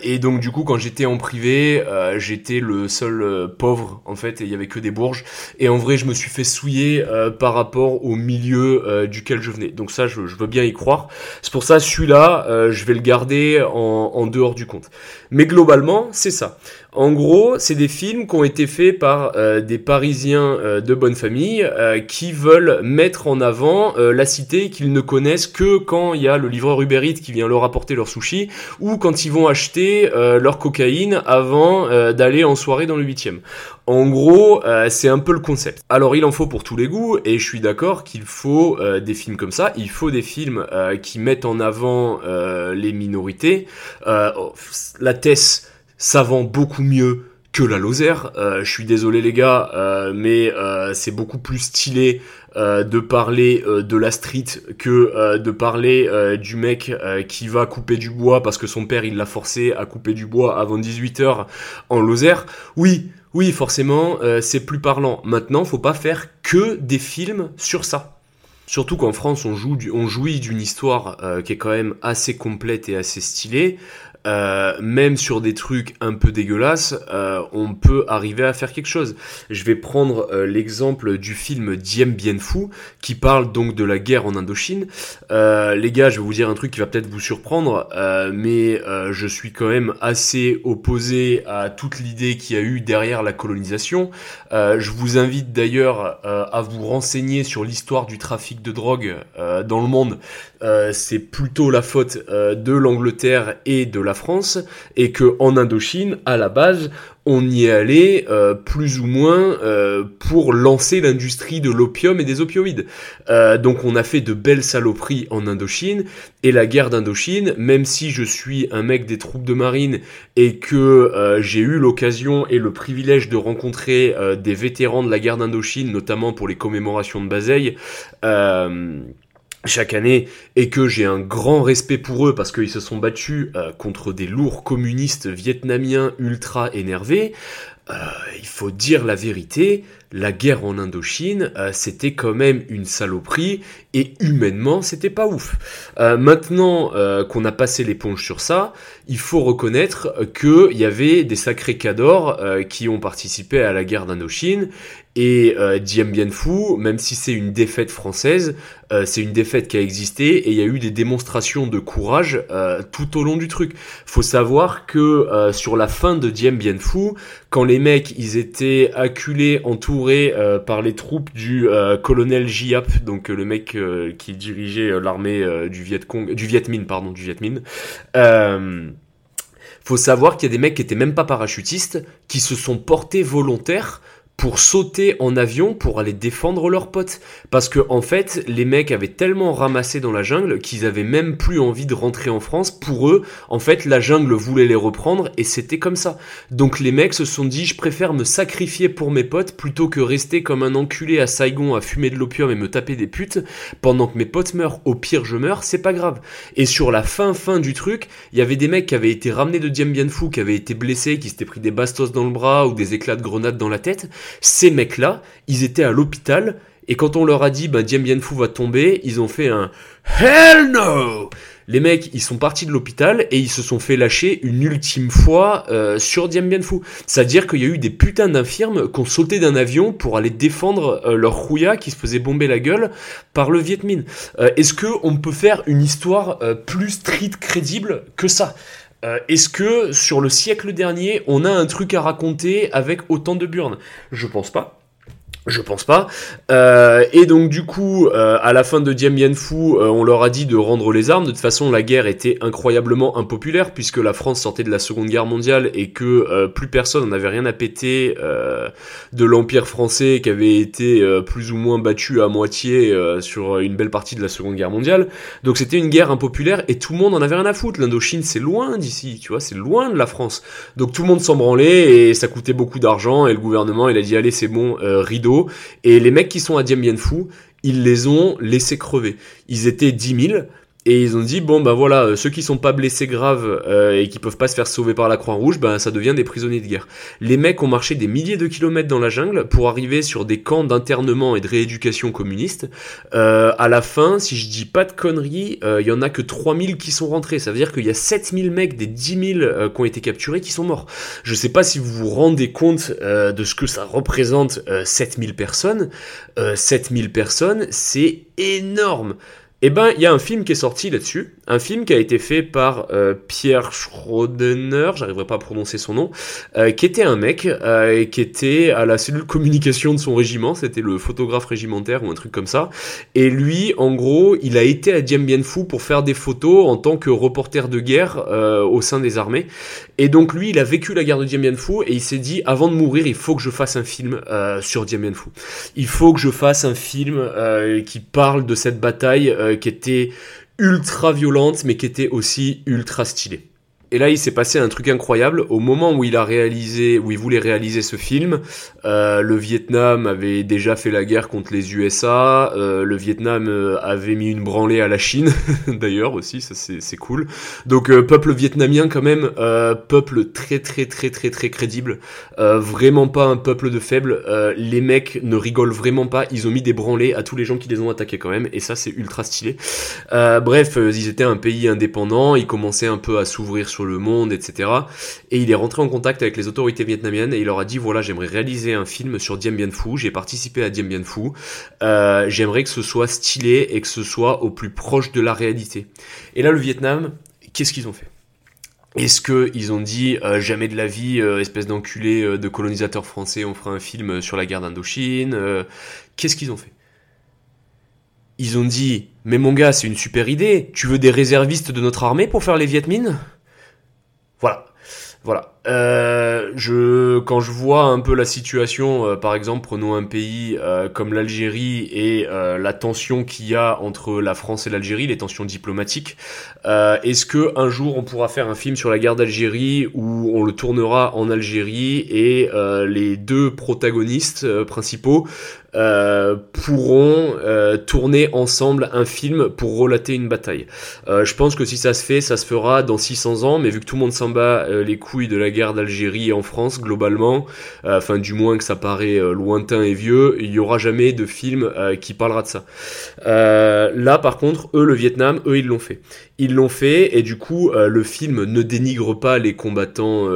et donc du coup quand j'étais en privé, j'étais le seul pauvre en fait et il y avait que des bourges. Et en vrai je me suis fait souiller par rapport au milieu duquel je venais. Donc ça je, je veux bien y croire. C'est pour ça celui-là, euh, je vais le garder en, dehors du compte. Mais globalement, c'est ça. En gros, c'est des films qui ont été faits par euh, des Parisiens euh, de bonne famille qui veulent mettre en avant la cité qu'ils ne connaissent que quand il y a le livreur Uber qui vient leur apporter leur sushi ou quand ils vont acheter leur cocaïne avant d'aller en soirée dans le 8 e En gros, euh, c'est un peu le concept. Alors il en faut pour tous les goûts, et je suis d'accord qu'il faut euh, des films comme ça, il faut des films euh, qui mettent en avant les minorités. Oh, la Tess, ça vend beaucoup mieux que la Lozère. je suis désolé les gars, mais c'est beaucoup plus stylé de parler de la street que de parler du mec qui va couper du bois parce que son père il l'a forcé à couper du bois avant 18h en Lozère. Oui, oui, forcément, euh, c'est plus parlant. Maintenant, faut pas faire que des films sur ça. Surtout qu'en France, on, jouit d'une histoire euh, qui est quand même assez complète et assez stylée. Euh, même sur des trucs un peu dégueulasses, euh, on peut arriver à faire quelque chose. Je vais prendre euh, l'exemple du film Diem Bien qui parle donc de la guerre en Indochine. les gars, je vais vous dire un truc qui va peut-être vous surprendre, mais je suis quand même assez opposé à toute l'idée qu'il y a eu derrière la colonisation. je vous invite d'ailleurs à vous renseigner sur l'histoire du trafic de drogue dans le monde. C'est plutôt la faute de l'Angleterre et de la France et que en Indochine, à la base, on y allé euh, plus ou moins euh, pour lancer l'industrie de l'opium et des opioïdes. Euh, donc on a fait de belles saloperies en Indochine et la guerre d'Indochine, même si je suis un mec des troupes de marine et que j'ai eu l'occasion et le privilège de rencontrer des vétérans de la guerre d'Indochine, notamment pour les commémorations de Bazeille, chaque année et que j'ai un grand respect pour eux parce qu'ils se sont battus euh, contre des lourds communistes vietnamiens ultra énervés, euh, il faut dire la vérité, la guerre en Indochine, euh, c'était quand même une saloperie et humainement, c'était pas ouf. maintenant qu'on a passé l'éponge sur ça, il faut reconnaître qu'il y avait des sacrés cadors qui ont participé à la guerre d'Indochine et euh, Diem Bien Phu, même si c'est une défaite française, euh, c'est une défaite qui a existé et il y a eu des démonstrations de courage euh, tout au long du truc. Faut savoir que euh, sur la fin de Diem Bien Phu, quand les mecs ils étaient acculés, entourés par les troupes du colonel Jiap, donc le mec qui dirigeait l'armée du Viet du Minh, pardon, du faut savoir qu'il y a des mecs qui étaient même pas parachutistes, qui se sont portés volontaires pour sauter en avion pour aller défendre leurs potes. Parce que en fait, les mecs avaient tellement ramassé dans la jungle qu'ils avaient même plus envie de rentrer en France. Pour eux, en fait, la jungle voulait les reprendre et c'était comme ça. Donc les mecs se sont dit, je préfère me sacrifier pour mes potes plutôt que rester comme un enculé à Saigon à fumer de l'opium et me taper des putes pendant que mes potes meurent. Au pire, je meurs, c'est pas grave. Et sur la fin fin du truc, il y avait des mecs qui avaient été ramenés de Dien Bien Phu, qui avaient été blessés, qui s'étaient pris des bastos dans le bras ou des éclats de grenades dans la tête ces mecs-là, ils étaient à l'hôpital, et quand on leur a dit, ben, Dien Bien Phu va tomber, ils ont fait un Hell no! Les mecs, ils sont partis de l'hôpital et ils se sont fait lâcher une ultime fois euh, sur Dien Bien Phu. C'est-à-dire qu'il y a eu des putains d'infirmes qui ont sauté d'un avion pour aller défendre euh, leur rouilla qui se faisait bomber la gueule par le Viet Minh. Euh, est-ce que on peut faire une histoire plus street crédible que ça? Euh, est-ce que sur le siècle dernier, on a un truc à raconter avec autant de burnes? Je pense pas. Je pense pas. Euh, et donc du coup, euh, à la fin de Dien Bien Phu, euh, on leur a dit de rendre les armes. De toute façon, la guerre était incroyablement impopulaire puisque la France sortait de la Seconde Guerre mondiale et que plus personne n'avait rien à péter de l'Empire français qui avait été plus ou moins battu à moitié sur une belle partie de la Seconde Guerre mondiale. Donc c'était une guerre impopulaire et tout le monde en avait rien à foutre. L'Indochine, c'est loin d'ici, tu vois, c'est loin de la France. Donc tout le monde s'en branlait et ça coûtait beaucoup d'argent et le gouvernement, il a dit allez, c'est bon, rideau et les mecs qui sont à Dien Bien Phu, ils les ont laissés crever. Ils étaient 10 000, et ils ont dit bon ben voilà euh, ceux qui sont pas blessés graves euh, et qui peuvent pas se faire sauver par la Croix Rouge ben ça devient des prisonniers de guerre. Les mecs ont marché des milliers de kilomètres dans la jungle pour arriver sur des camps d'internement et de rééducation communiste. Euh, à la fin, si je dis pas de conneries, il y en a que 3000 qui sont rentrés. Ça veut dire qu'il y a 7000 mecs des 10 000 qui ont été capturés qui sont morts. Je sais pas si vous vous rendez compte de ce que ça représente 7000 personnes. 7000 personnes, c'est énorme Eh ben, il y a un film qui est sorti là-dessus, un film qui a été fait par euh, Pierre Schrodener, j'arriverai pas à prononcer son nom, euh, qui était un mec euh, qui était à la cellule communication de son régiment, c'était le photographe régimentaire ou un truc comme ça. Et lui, en gros, il a été à Dien Bien Phu pour faire des photos en tant que reporter de guerre au sein des armées. Et donc lui, il a vécu la guerre de Dien Bien Phu et il s'est dit, avant de mourir, il faut que je fasse un film sur Dien Bien Phu. Il faut que je fasse un film qui parle de cette bataille euh, qui était ultra violente, mais qui était aussi ultra stylée. Et là, il s'est passé un truc incroyable. Au moment où il a réalisé, où il voulait réaliser ce film, euh, le Vietnam avait déjà fait la guerre contre les USA. Euh, le Vietnam euh, avait mis une branlée à la Chine, d'ailleurs aussi, ça c'est cool. Donc euh, peuple vietnamien quand même, euh, peuple très très très très très crédible. vraiment pas un peuple de faibles. les mecs ne rigolent vraiment pas. Ils ont mis des branlées à tous les gens qui les ont attaqués quand même, et ça c'est ultra stylé. bref, ils étaient un pays indépendant. Ils commençaient un peu à s'ouvrir sur le monde, etc. Et il est rentré en contact avec les autorités vietnamiennes et il leur a dit voilà j'aimerais réaliser un film sur Dien Bien Phu, j'ai participé à Dien Bien Phu, euh, j'aimerais que ce soit stylé et que ce soit au plus proche de la réalité. Et là le Vietnam, qu'est-ce qu'ils ont fait? Est-ce que ils ont dit euh, jamais de la vie, euh, espèce d'enculé de colonisateurs français, on fera un film sur la guerre d'Indochine Qu'est-ce qu'ils ont fait? Ils ont dit mais mon gars c'est une super idée, tu veux des réservistes de notre armée pour faire les Viet voilà. Voilà. Euh, je, quand je vois un peu la situation, euh, par exemple, prenons un pays euh, comme l'Algérie et la tension qu'il y a entre la France et l'Algérie, les tensions diplomatiques, est-ce que un jour on pourra faire un film sur la guerre d'Algérie où on le tournera en Algérie et les deux protagonistes principaux euh, pourront euh, tourner ensemble un film pour relater une bataille. Euh, je pense que si ça se fait, ça se fera dans 600 ans, mais vu que tout le monde s'en bat les couilles de la guerre d'Algérie en France, globalement, enfin du moins que ça paraît lointain et vieux, il y aura jamais de film qui parlera de ça. là par contre, eux le Vietnam, eux ils l'ont fait. Ils l'ont fait et du coup le film ne dénigre pas les combattants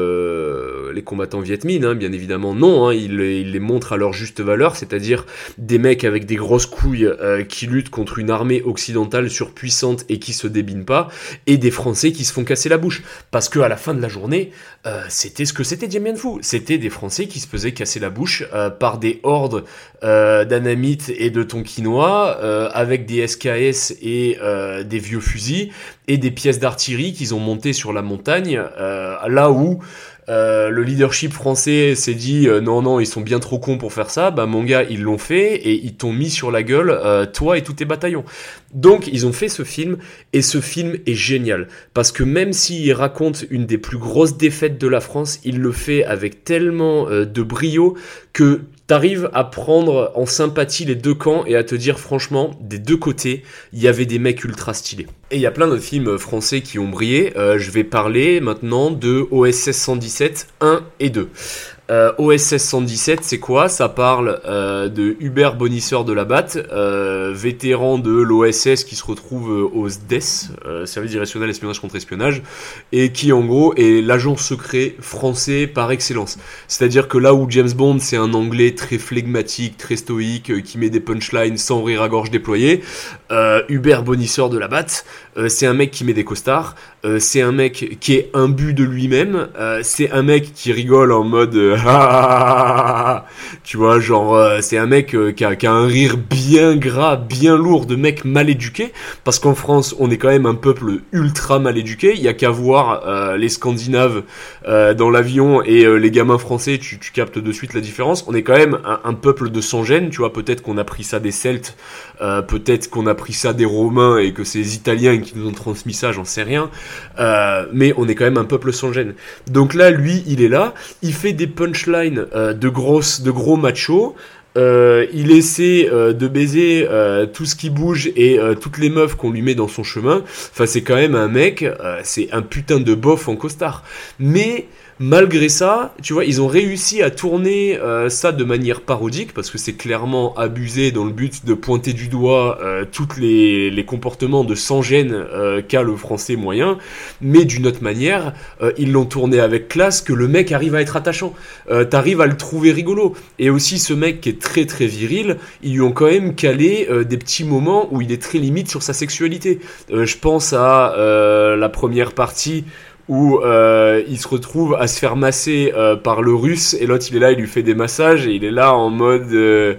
les combattants vietmines, hein, bien évidemment non, hein, il, les montre à leur juste valeur, c'est-à-dire des mecs avec des grosses couilles euh, qui luttent contre une armée occidentale surpuissante et qui se débinent pas, et des Français qui se font casser la bouche. Parce que à la fin de la journée, euh, c'était ce que c'était Dien Bien. C'était des Français qui se faisaient casser la bouche euh, par des hordes d'anamites et de tonkinois avec des SKS et des vieux fusils et des pièces d'artillerie qu'ils ont montées sur la montagne, là où euh, le leadership français s'est dit euh, non non ils sont bien trop cons pour faire ça. Bah mon gars ils l'ont fait et ils t'ont mis sur la gueule euh, toi et tous tes bataillons. Donc ils ont fait ce film et ce film est génial. Parce que même s'il raconte une des plus grosses défaites de la France il le fait avec tellement de brio que t'arrives à prendre en sympathie les deux camps et à te dire franchement, des deux côtés, il y avait des mecs ultra stylés. Et il y a plein de films français qui ont brillé. Euh, je vais parler maintenant de OSS 117 1 et 2. Euh, OSS 117, c'est quoi? Ça parle euh, de Hubert Bonisseur de la Batte, euh, vétéran de l'OSS qui se retrouve euh, au SDES, euh, Service directionnel espionnage contre espionnage, et qui en gros est l'agent secret français par excellence. C'est-à-dire que là où James Bond c'est un anglais très flegmatique, très stoïque, qui met des punchlines sans rire à gorge déployée, Hubert Bonisseur de la Batte, c'est un mec qui met des costards, c'est un mec qui est imbu de lui-même, c'est un mec qui rigole en mode tu vois, genre, euh, c'est un mec euh, qui, a, qui, a, un rire bien gras, bien lourd de mec mal éduqué, parce qu'en France, on est quand même un peuple ultra mal éduqué. Il y a qu'à voir euh, les Scandinaves dans l'avion et les gamins français, tu, tu, captes de suite la différence. On est quand même un, un peuple de sans gêne, tu vois. Peut-être qu'on a pris ça des Celtes, peut-être qu'on a pris ça des Romains et que c'est les Italiens qui nous ont transmis ça, j'en sais rien. Mais on est quand même un peuple sans gêne. Donc là, lui, il est là, il fait des punchline euh, de grosses, de gros machos. Euh, il essaie euh, de baiser tout ce qui bouge et toutes les meufs qu'on lui met dans son chemin. Enfin, c'est quand même un mec, c'est un putain de bof en costard. Mais Malgré ça, tu vois, ils ont réussi à tourner euh, ça de manière parodique parce que c'est clairement abusé dans le but de pointer du doigt euh, tous les, les, comportements de sans-gêne euh, qu'a le français moyen, mais d'une autre manière, euh, ils l'ont tourné avec classe que le mec arrive à être attachant. T'arrives à le trouver rigolo. Et aussi ce mec qui est très très viril, ils lui ont quand même calé des petits moments où il est très limite sur sa sexualité. je pense à la première partie où euh, il se retrouve à se faire masser euh, par le russe et l'autre il est là, il lui fait des massages et il est là en mode euh,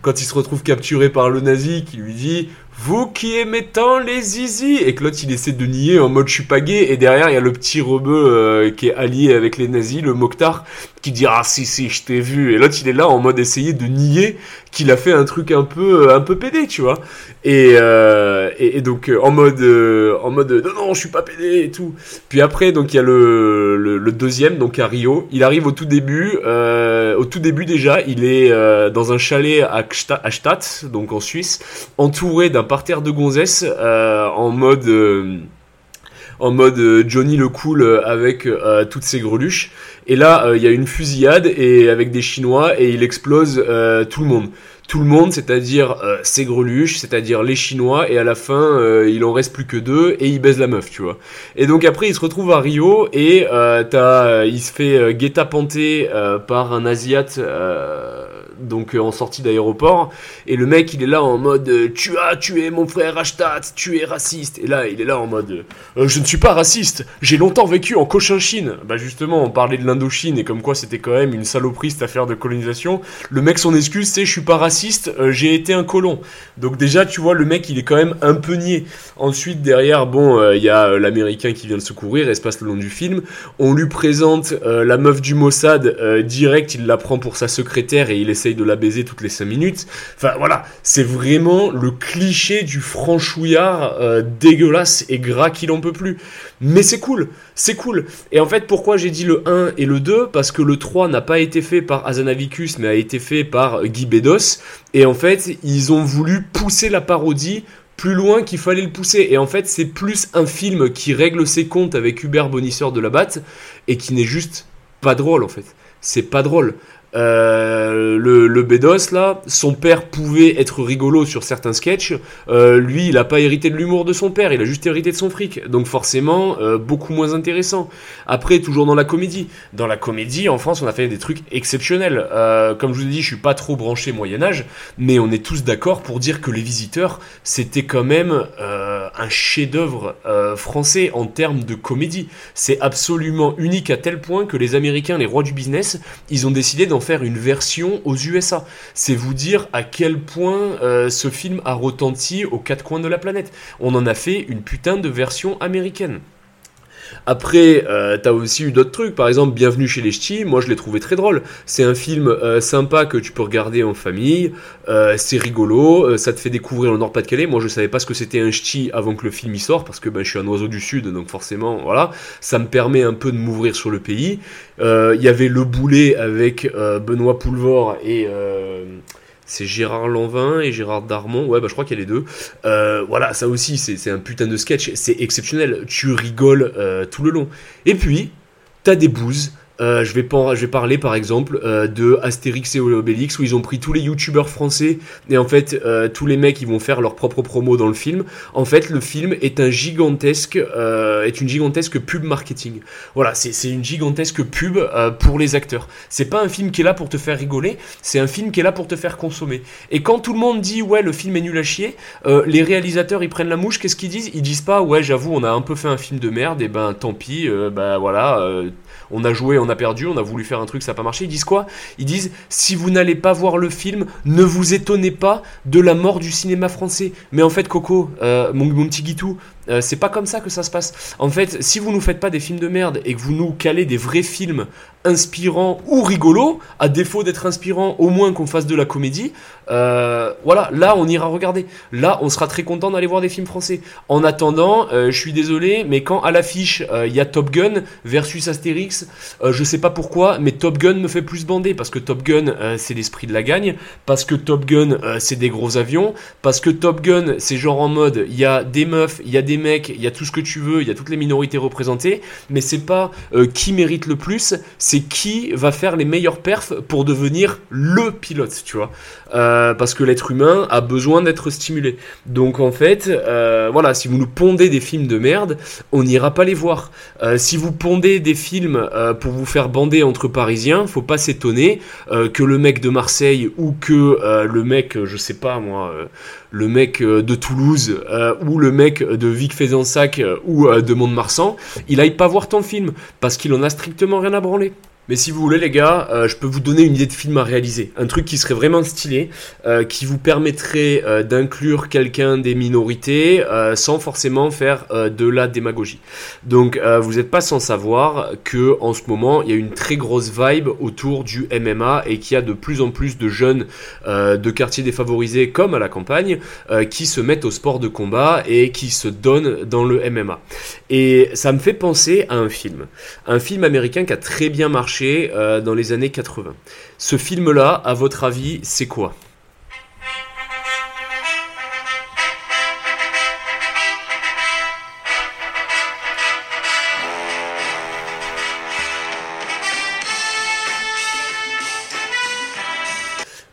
quand il se retrouve capturé par le nazi qui lui dit vous qui aimez tant les zizi! Et que l'autre il essaie de nier en mode je suis pas et derrière il y a le petit rebeu qui est allié avec les nazis le Mokhtar qui dit ah si si je t'ai vu. Et l'autre il est là en mode essayer de nier qu'il a fait un truc un peu un peu pédé tu vois. Et, euh, et, donc en mode en mode non non je suis pas pédé et tout. Puis après donc il y a le, le, deuxième donc à Rio. Il arrive au tout début euh, au tout début déjà. Il est dans un chalet à Stadt donc en Suisse entouré d'un parterre de gonzesses en mode en mode Johnny le cool avec toutes ses greluches et là il y a une fusillade et avec des chinois et il explose tout le monde tout le monde, c'est-à-dire euh, ses greluches, c'est-à-dire les Chinois, et à la fin, euh, il en reste plus que deux, et il baise la meuf, tu vois. Et donc après, il se retrouve à Rio, et euh, il se fait guet-apenter par un Asiate, donc en sortie d'aéroport, et le mec, il est là en mode « Tu as tué mon frère Ashtat, tu es raciste !» Et là, il est là en mode Je ne suis pas raciste, j'ai longtemps vécu en Cochinchine !» Bah justement, on parlait de l'Indochine, et comme quoi c'était quand même une saloperie cette affaire de colonisation. Le mec, son excuse, c'est « Je suis pas raciste !» Euh, j'ai été un colon. Donc déjà, tu vois, le mec, il est quand même un peu niais. Ensuite, derrière, bon, euh, il y a euh, l'américain qui vient le secourir, et se passe le long du film. On lui présente la meuf du Mossad, direct, il la prend pour sa secrétaire et il essaye de la baiser toutes les 5 minutes. Enfin, voilà, c'est vraiment le cliché du franchouillard dégueulasse et gras qu'il en peut plus. Mais c'est cool, c'est cool. Et en fait, pourquoi j'ai dit le 1 et le 2 Parce que le 3 n'a pas été fait par Azanavicus, mais a été fait par Guy Bedos. Et en fait, ils ont voulu pousser la parodie plus loin qu'il fallait le pousser. Et en fait, c'est plus un film qui règle ses comptes avec Hubert Bonisseur de la Batte et qui n'est juste pas drôle en fait. C'est pas drôle. Euh, le, Bédos là, son père pouvait être rigolo sur certains sketchs. Euh, lui, il a pas hérité de l'humour de son père, il a juste hérité de son fric. Donc forcément, euh, beaucoup moins intéressant. Après, toujours dans la comédie. Dans la comédie, en France, on a fait des trucs exceptionnels. Comme je vous ai dit, je suis pas trop branché Moyen Âge, mais on est tous d'accord pour dire que Les Visiteurs, c'était quand même un chef-d'œuvre français en termes de comédie. C'est absolument unique à tel point que les Américains, les rois du business, ils ont décidé d'en faire une version aux USA. C'est vous dire à quel point euh, ce film a retenti aux quatre coins de la planète. On en a fait une putain de version américaine. Après, euh, t'as aussi eu d'autres trucs. Par exemple, Bienvenue chez les Ch'tis, moi je l'ai trouvé très drôle. C'est un film euh, sympa que tu peux regarder en famille. Euh, c'est rigolo, ça te fait découvrir le Nord-Pas-de-Calais. Moi je savais pas ce que c'était un ch'ti avant que le film y sorte parce que ben, je suis un oiseau du Sud, donc forcément, voilà. Ça me permet un peu de m'ouvrir sur le pays. Il y avait Le Boulet avec Benoît Poulvord et c'est Gérard Lanvin et Gérard Darmon. Ouais, bah je crois qu'il y a les deux. Euh, voilà, ça aussi, c'est un putain de sketch. C'est exceptionnel. Tu rigoles euh, tout le long. Et puis, t'as des bouses euh, je, vais parler par exemple euh, de Astérix et Obélix où ils ont pris tous les youtubeurs français et en fait euh, tous les mecs ils vont faire leur propre promo dans le film. En fait le film est un gigantesque est une gigantesque pub marketing. Voilà c'est une gigantesque pub pour les acteurs. C'est pas un film qui est là pour te faire rigoler, c'est un film qui est là pour te faire consommer. Et quand tout le monde dit ouais le film est nul à chier, les réalisateurs ils prennent la mouche, qu'est-ce qu'ils disent? Ils disent pas ouais j'avoue on a un peu fait un film de merde et ben tant pis, bah voilà on a joué, on a perdu, on a voulu faire un truc, ça n'a pas marché. Ils disent quoi? Ils disent si vous n'allez pas voir le film, ne vous étonnez pas de la mort du cinéma français. Mais en fait, Coco, euh, mon, mon, petit Guitou, euh, c'est pas comme ça que ça se passe. En fait, si vous nous faites pas des films de merde et que vous nous calez des vrais films inspirants ou rigolos, à défaut d'être inspirants, au moins qu'on fasse de la comédie, euh, voilà, là on ira regarder. Là, on sera très content d'aller voir des films français. En attendant, euh, je suis désolé, mais quand à l'affiche il y a Top Gun versus Astérix, je sais pas pourquoi, mais Top Gun me fait plus bander parce que Top Gun c'est l'esprit de la gagne, parce que Top Gun c'est des gros avions, parce que Top Gun c'est genre en mode il y a des meufs, il y a des mecs, il y a tout ce que tu veux, il y a toutes les minorités représentées, mais c'est pas euh, qui mérite le plus, c'est qui va faire les meilleurs perfs pour devenir le pilote, tu vois. Euh, parce que l'être humain a besoin d'être stimulé. Donc en fait, euh, voilà, si vous nous pondez des films de merde, on n'ira pas les voir. si vous pondez des films pour vous faire bander entre Parisiens, faut pas s'étonner que le mec de Marseille ou que le mec, je sais pas moi, le mec de Toulouse ou le mec de Vic Fezensac ou de Mont-de-Marsan, il aille pas voir ton film parce qu'il en a strictement rien à branler. Mais si vous voulez les gars, euh, je peux vous donner une idée de film à réaliser. Un truc qui serait vraiment stylé, euh, qui vous permettrait euh, d'inclure quelqu'un des minorités sans forcément faire de la démagogie. Donc vous n'êtes pas sans savoir que en ce moment il y a une très grosse vibe autour du MMA et qu'il y a de plus en plus de jeunes de quartiers défavorisés comme à la campagne qui se mettent au sport de combat et qui se donnent dans le MMA. Et ça me fait penser à un film. Un film américain qui a très bien marché euh, dans les années 80. Ce film-là, à votre avis, c'est quoi?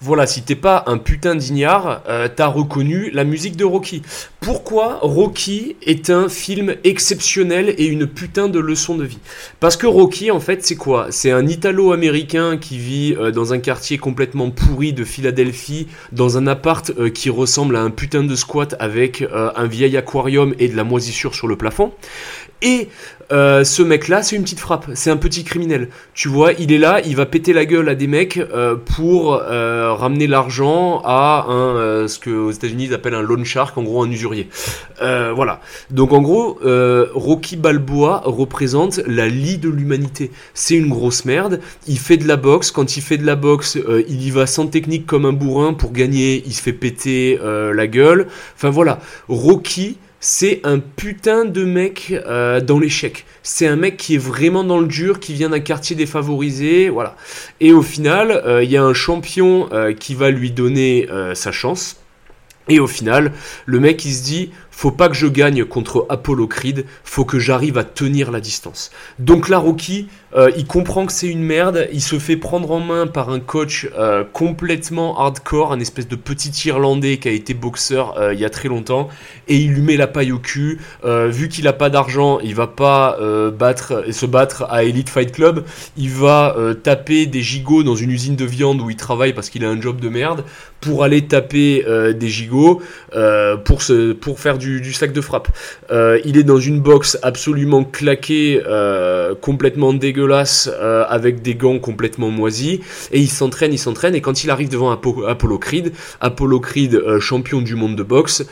Voilà, si t'es pas un putain d'ignard, euh, t'as reconnu la musique de Rocky. Pourquoi Rocky est un film exceptionnel et une putain de leçon de vie? Parce que Rocky, en fait, c'est quoi? C'est un Italo-américain qui vit euh, dans un quartier complètement pourri de Philadelphie, dans un appart euh, qui ressemble à un putain de squat avec un vieil aquarium et de la moisissure sur le plafond. Et euh, ce mec-là, c'est une petite frappe, c'est un petit criminel. Tu vois, il est là, il va péter la gueule à des mecs euh, pour euh, ramener l'argent à ce que aux États-Unis ils appellent un loan shark, en gros un usurier. voilà. Donc en gros, Rocky Balboa représente la lie de l'humanité. C'est une grosse merde. Il fait de la boxe. Quand il fait de la boxe, il y va sans technique comme un bourrin pour gagner. Il se fait péter la gueule. Enfin voilà, Rocky c'est un putain de mec euh, dans l'échec. C'est un mec qui est vraiment dans le dur, qui vient d'un quartier défavorisé, voilà. Et au final, euh, il y a un champion euh, qui va lui donner sa chance. Et au final, le mec il se dit faut pas que je gagne contre Apollo Creed, faut que j'arrive à tenir la distance. Donc là, Rocky, euh, il comprend que c'est une merde, il se fait prendre en main par un coach euh, complètement hardcore, un espèce de petit Irlandais qui a été boxeur euh, il y a très longtemps, et il lui met la paille au cul. vu qu'il a pas d'argent, il va pas battre se battre à Elite Fight Club, il va taper des gigots dans une usine de viande où il travaille parce qu'il a un job de merde pour aller taper des gigots pour se pour faire du du, sac de frappe. Euh, il est dans une box absolument claquée, euh, complètement dégueulasse, euh, avec des gants complètement moisis. Et il s'entraîne, il s'entraîne. Et quand il arrive devant Apollo Creed, Apollo Creed, champion du monde de boxe,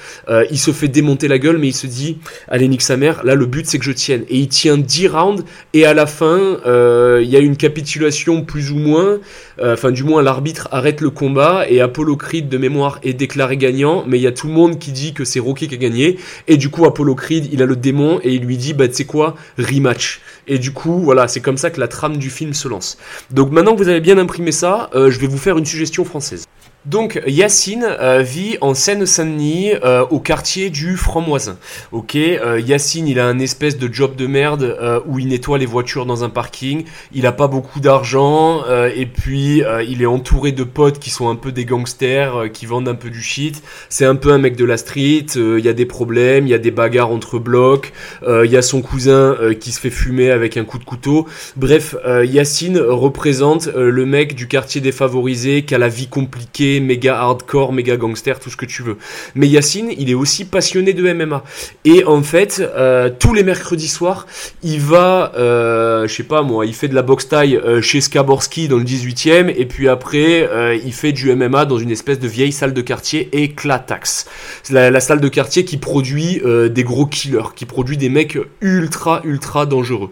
il se fait démonter la gueule, mais il se dit, allez nique sa mère, là le but c'est que je tienne. Et il tient 10 rounds. Et à la fin, il y a une capitulation plus ou moins. Enfin, du moins, l'arbitre arrête le combat et Apollo Creed de mémoire est déclaré gagnant. Mais il y a tout le monde qui dit que c'est Rocky qui a gagné. Et du coup, Apollo Creed, il a le démon et il lui dit, bah, tu sais quoi, rematch. Et du coup, voilà, c'est comme ça que la trame du film se lance. Donc maintenant que vous avez bien imprimé ça, euh, je vais vous faire une suggestion française. Donc Yacine euh, vit en Seine-Saint-Denis euh, au quartier du Franc-Moisin. Ok, euh, Yacine il a un espèce de job de merde où il nettoie les voitures dans un parking. Il a pas beaucoup d'argent et puis il est entouré de potes qui sont un peu des gangsters qui vendent un peu du shit. C'est un peu un mec de la street. Il y a des problèmes, il y a des bagarres entre blocs. Il y a son cousin qui se fait fumer avec un coup de couteau. Bref, Yacine représente le mec du quartier défavorisé qui a la vie compliquée méga hardcore, méga gangster, tout ce que tu veux. Mais Yacine, il est aussi passionné de MMA. Et en fait, euh, tous les mercredis soirs, il va, euh, je sais pas moi, il fait de la boxe taille euh, chez Skaborski dans le 18e, et puis après, il fait du MMA dans une espèce de vieille salle de quartier éclatax. C'est la, salle de quartier qui produit des gros killers, qui produit des mecs ultra, ultra dangereux.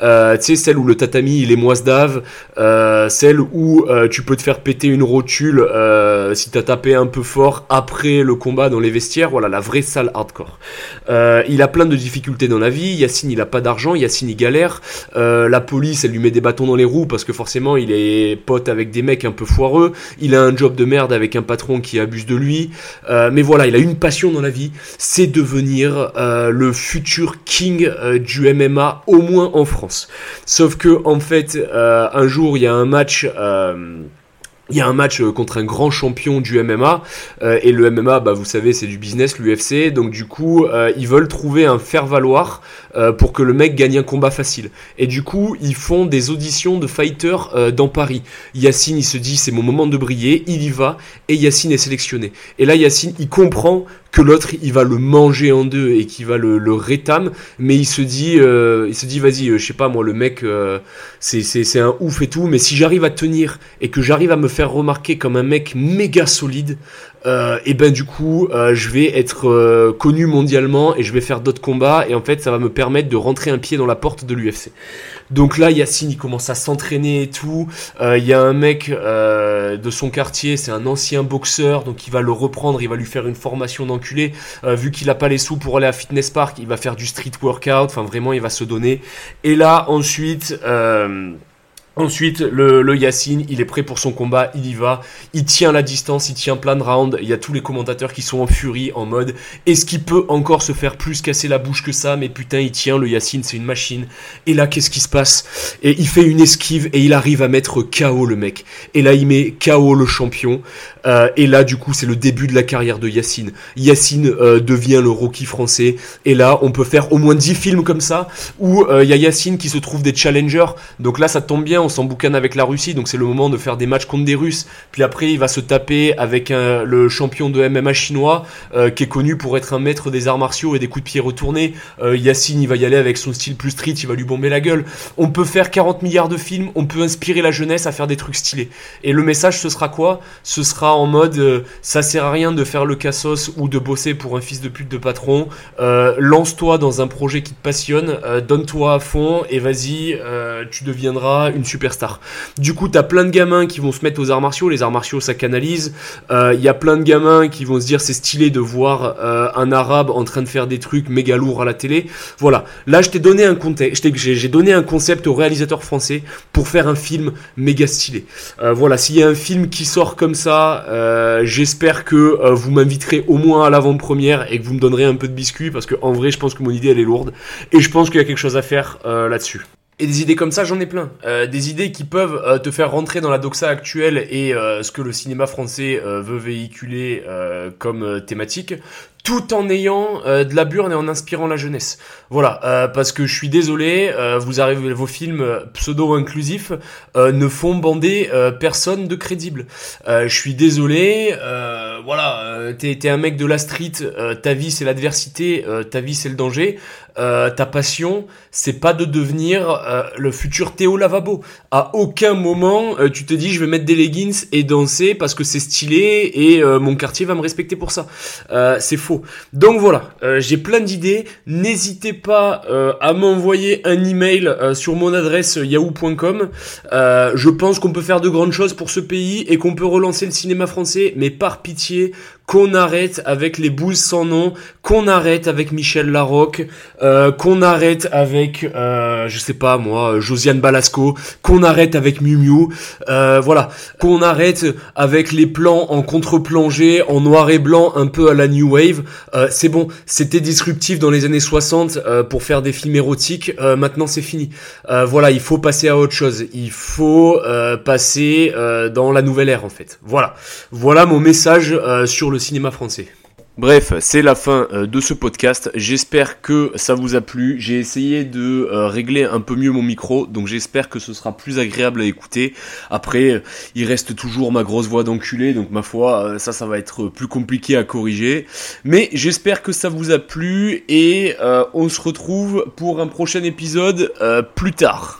tu sais, celle où le tatami, il est moise d'ave, celle où tu peux te faire péter une rotule si t'as tapé un peu fort après le combat dans les vestiaires, voilà, la vraie salle hardcore. Euh, il a plein de difficultés dans la vie. Yacine, il a pas d'argent. Yacine, il galère. Euh, la police, elle lui met des bâtons dans les roues parce que forcément, il est pote avec des mecs un peu foireux. Il a un job de merde avec un patron qui abuse de lui. Euh, mais voilà, il a une passion dans la vie, c'est devenir euh, le futur king euh, du MMA, au moins en France. Sauf que en fait, euh, un jour, il y a un match. euh, il y a un match euh, contre un grand champion du MMA euh, et le MMA, bah vous savez, c'est du business, l'UFC. Donc du coup, euh, ils veulent trouver un faire valoir pour que le mec gagne un combat facile. Et du coup, ils font des auditions de fighters dans Paris. Yacine, il se dit, c'est mon moment de briller, il y va et Yacine est sélectionné. Et là, Yacine, il comprend que l'autre, il va le manger en deux et qu'il va le, rétame, mais il se dit, euh, il se dit, vas-y, euh, je sais pas moi, le mec, euh, c'est un ouf et tout, mais si j'arrive à tenir et que j'arrive à me faire remarquer comme un mec méga solide, euh, et ben du coup, euh, je vais être euh, connu mondialement et je vais faire d'autres combats et en fait, ça va me permettre de rentrer un pied dans la porte de l'UFC. Donc là, Yacine, il commence à s'entraîner et tout. Il y a un mec de son quartier, c'est un ancien boxeur, donc il va le reprendre, il va lui faire une formation d'enculé. Vu qu'il a pas les sous pour aller à Fitness Park, il va faire du street workout. Enfin, vraiment, il va se donner. Et là, ensuite. Ensuite, le, le Yacine, il est prêt pour son combat, il y va, il tient la distance, il tient plein de rounds, il y a tous les commentateurs qui sont en furie, en mode, est-ce qu'il peut encore se faire plus casser la bouche que ça? Mais putain, il tient, le Yacine, c'est une machine. Et là, qu'est-ce qui se passe? Et il fait une esquive et il arrive à mettre KO le mec. Et là, il met KO le champion. Euh, et là, du coup, c'est le début de la carrière de Yacine. Yacine euh, devient le Rocky français. Et là, on peut faire au moins 10 films comme ça, où euh, il y a Yacine qui se trouve des challengers. Donc là, ça tombe bien, on s'emboucane avec la Russie, donc c'est le moment de faire des matchs contre des Russes. Puis après, il va se taper avec un- le champion de MMA chinois, euh, qui est connu pour être un maître des arts martiaux et des coups de pied retournés. Euh, Yacine, il va y aller avec son style plus street, il va lui bomber la gueule. On peut faire 40 milliards de films, on peut inspirer la jeunesse à faire des trucs stylés. Et le message, ce sera quoi? Ce sera en mode, euh, ça sert à rien de faire le cassos ou de bosser pour un fils de pute de patron. Euh, Lance-toi dans un projet qui te passionne, euh, donne-toi à fond et vas-y, euh, tu deviendras une superstar. Du coup, t'as plein de gamins qui vont se mettre aux arts martiaux. Les arts martiaux, ça canalise. Euh, Il y a plein de gamins qui vont se dire c'est stylé de voir euh, un arabe en train de faire des trucs méga lourds à la télé. Voilà. Là, je t'ai donné un contexte, j'ai donné un concept au réalisateur français pour faire un film méga stylé. Euh, voilà. S'il y a un film qui sort comme ça, euh, j'espère que euh, vous m'inviterez au moins à l'avant-première et que vous me donnerez un peu de biscuit parce que en vrai, je pense que mon idée elle est lourde et je pense qu'il y a quelque chose à faire euh, là-dessus. Et des idées comme ça, j'en ai plein. Euh, des idées qui peuvent euh, te faire rentrer dans la doxa actuelle et euh, ce que le cinéma français euh, veut véhiculer euh, comme euh, thématique, tout en ayant de la burne et en inspirant la jeunesse. Voilà, parce que je suis désolé, vous arrivez, vos films pseudo-inclusifs ne font bander personne de crédible. Je suis désolé, euh, voilà, euh, t'es un mec de la street, euh, ta vie c'est l'adversité, euh, ta vie c'est le danger. Euh, ta passion, c'est pas de devenir le futur Théo Lavabo. À aucun moment, tu te dis je vais mettre des leggings et danser parce que c'est stylé et mon quartier va me respecter pour ça. C'est faux. Donc voilà, j'ai plein d'idées. N'hésitez pas à m'envoyer un email sur mon adresse yahoo.com. Je pense qu'on peut faire de grandes choses pour ce pays et qu'on peut relancer le cinéma français, mais par pitié, chier qu'on arrête avec les bouses sans nom, qu'on arrête avec Michel Larocque, euh, qu'on arrête avec, euh, je sais pas moi, Josiane Balasco, qu'on arrête avec Miu Miu, euh, voilà, qu'on arrête avec les plans en contre-plongée, en noir et blanc, un peu à la New Wave. Euh, c'est bon, c'était disruptif dans les années 60 euh, pour faire des films érotiques, euh, maintenant c'est fini. Voilà, il faut passer à autre chose, il faut passer dans la nouvelle ère en fait. Voilà, voilà mon message sur le cinéma français. Bref, c'est la fin euh, de ce podcast. J'espère que ça vous a plu. J'ai essayé de euh, régler un peu mieux mon micro, donc j'espère que ce sera plus agréable à écouter. Après, euh, il reste toujours ma grosse voix d'enculé, donc ma foi, ça, ça va être plus compliqué à corriger. Mais j'espère que ça vous a plu et on se retrouve pour un prochain épisode plus tard.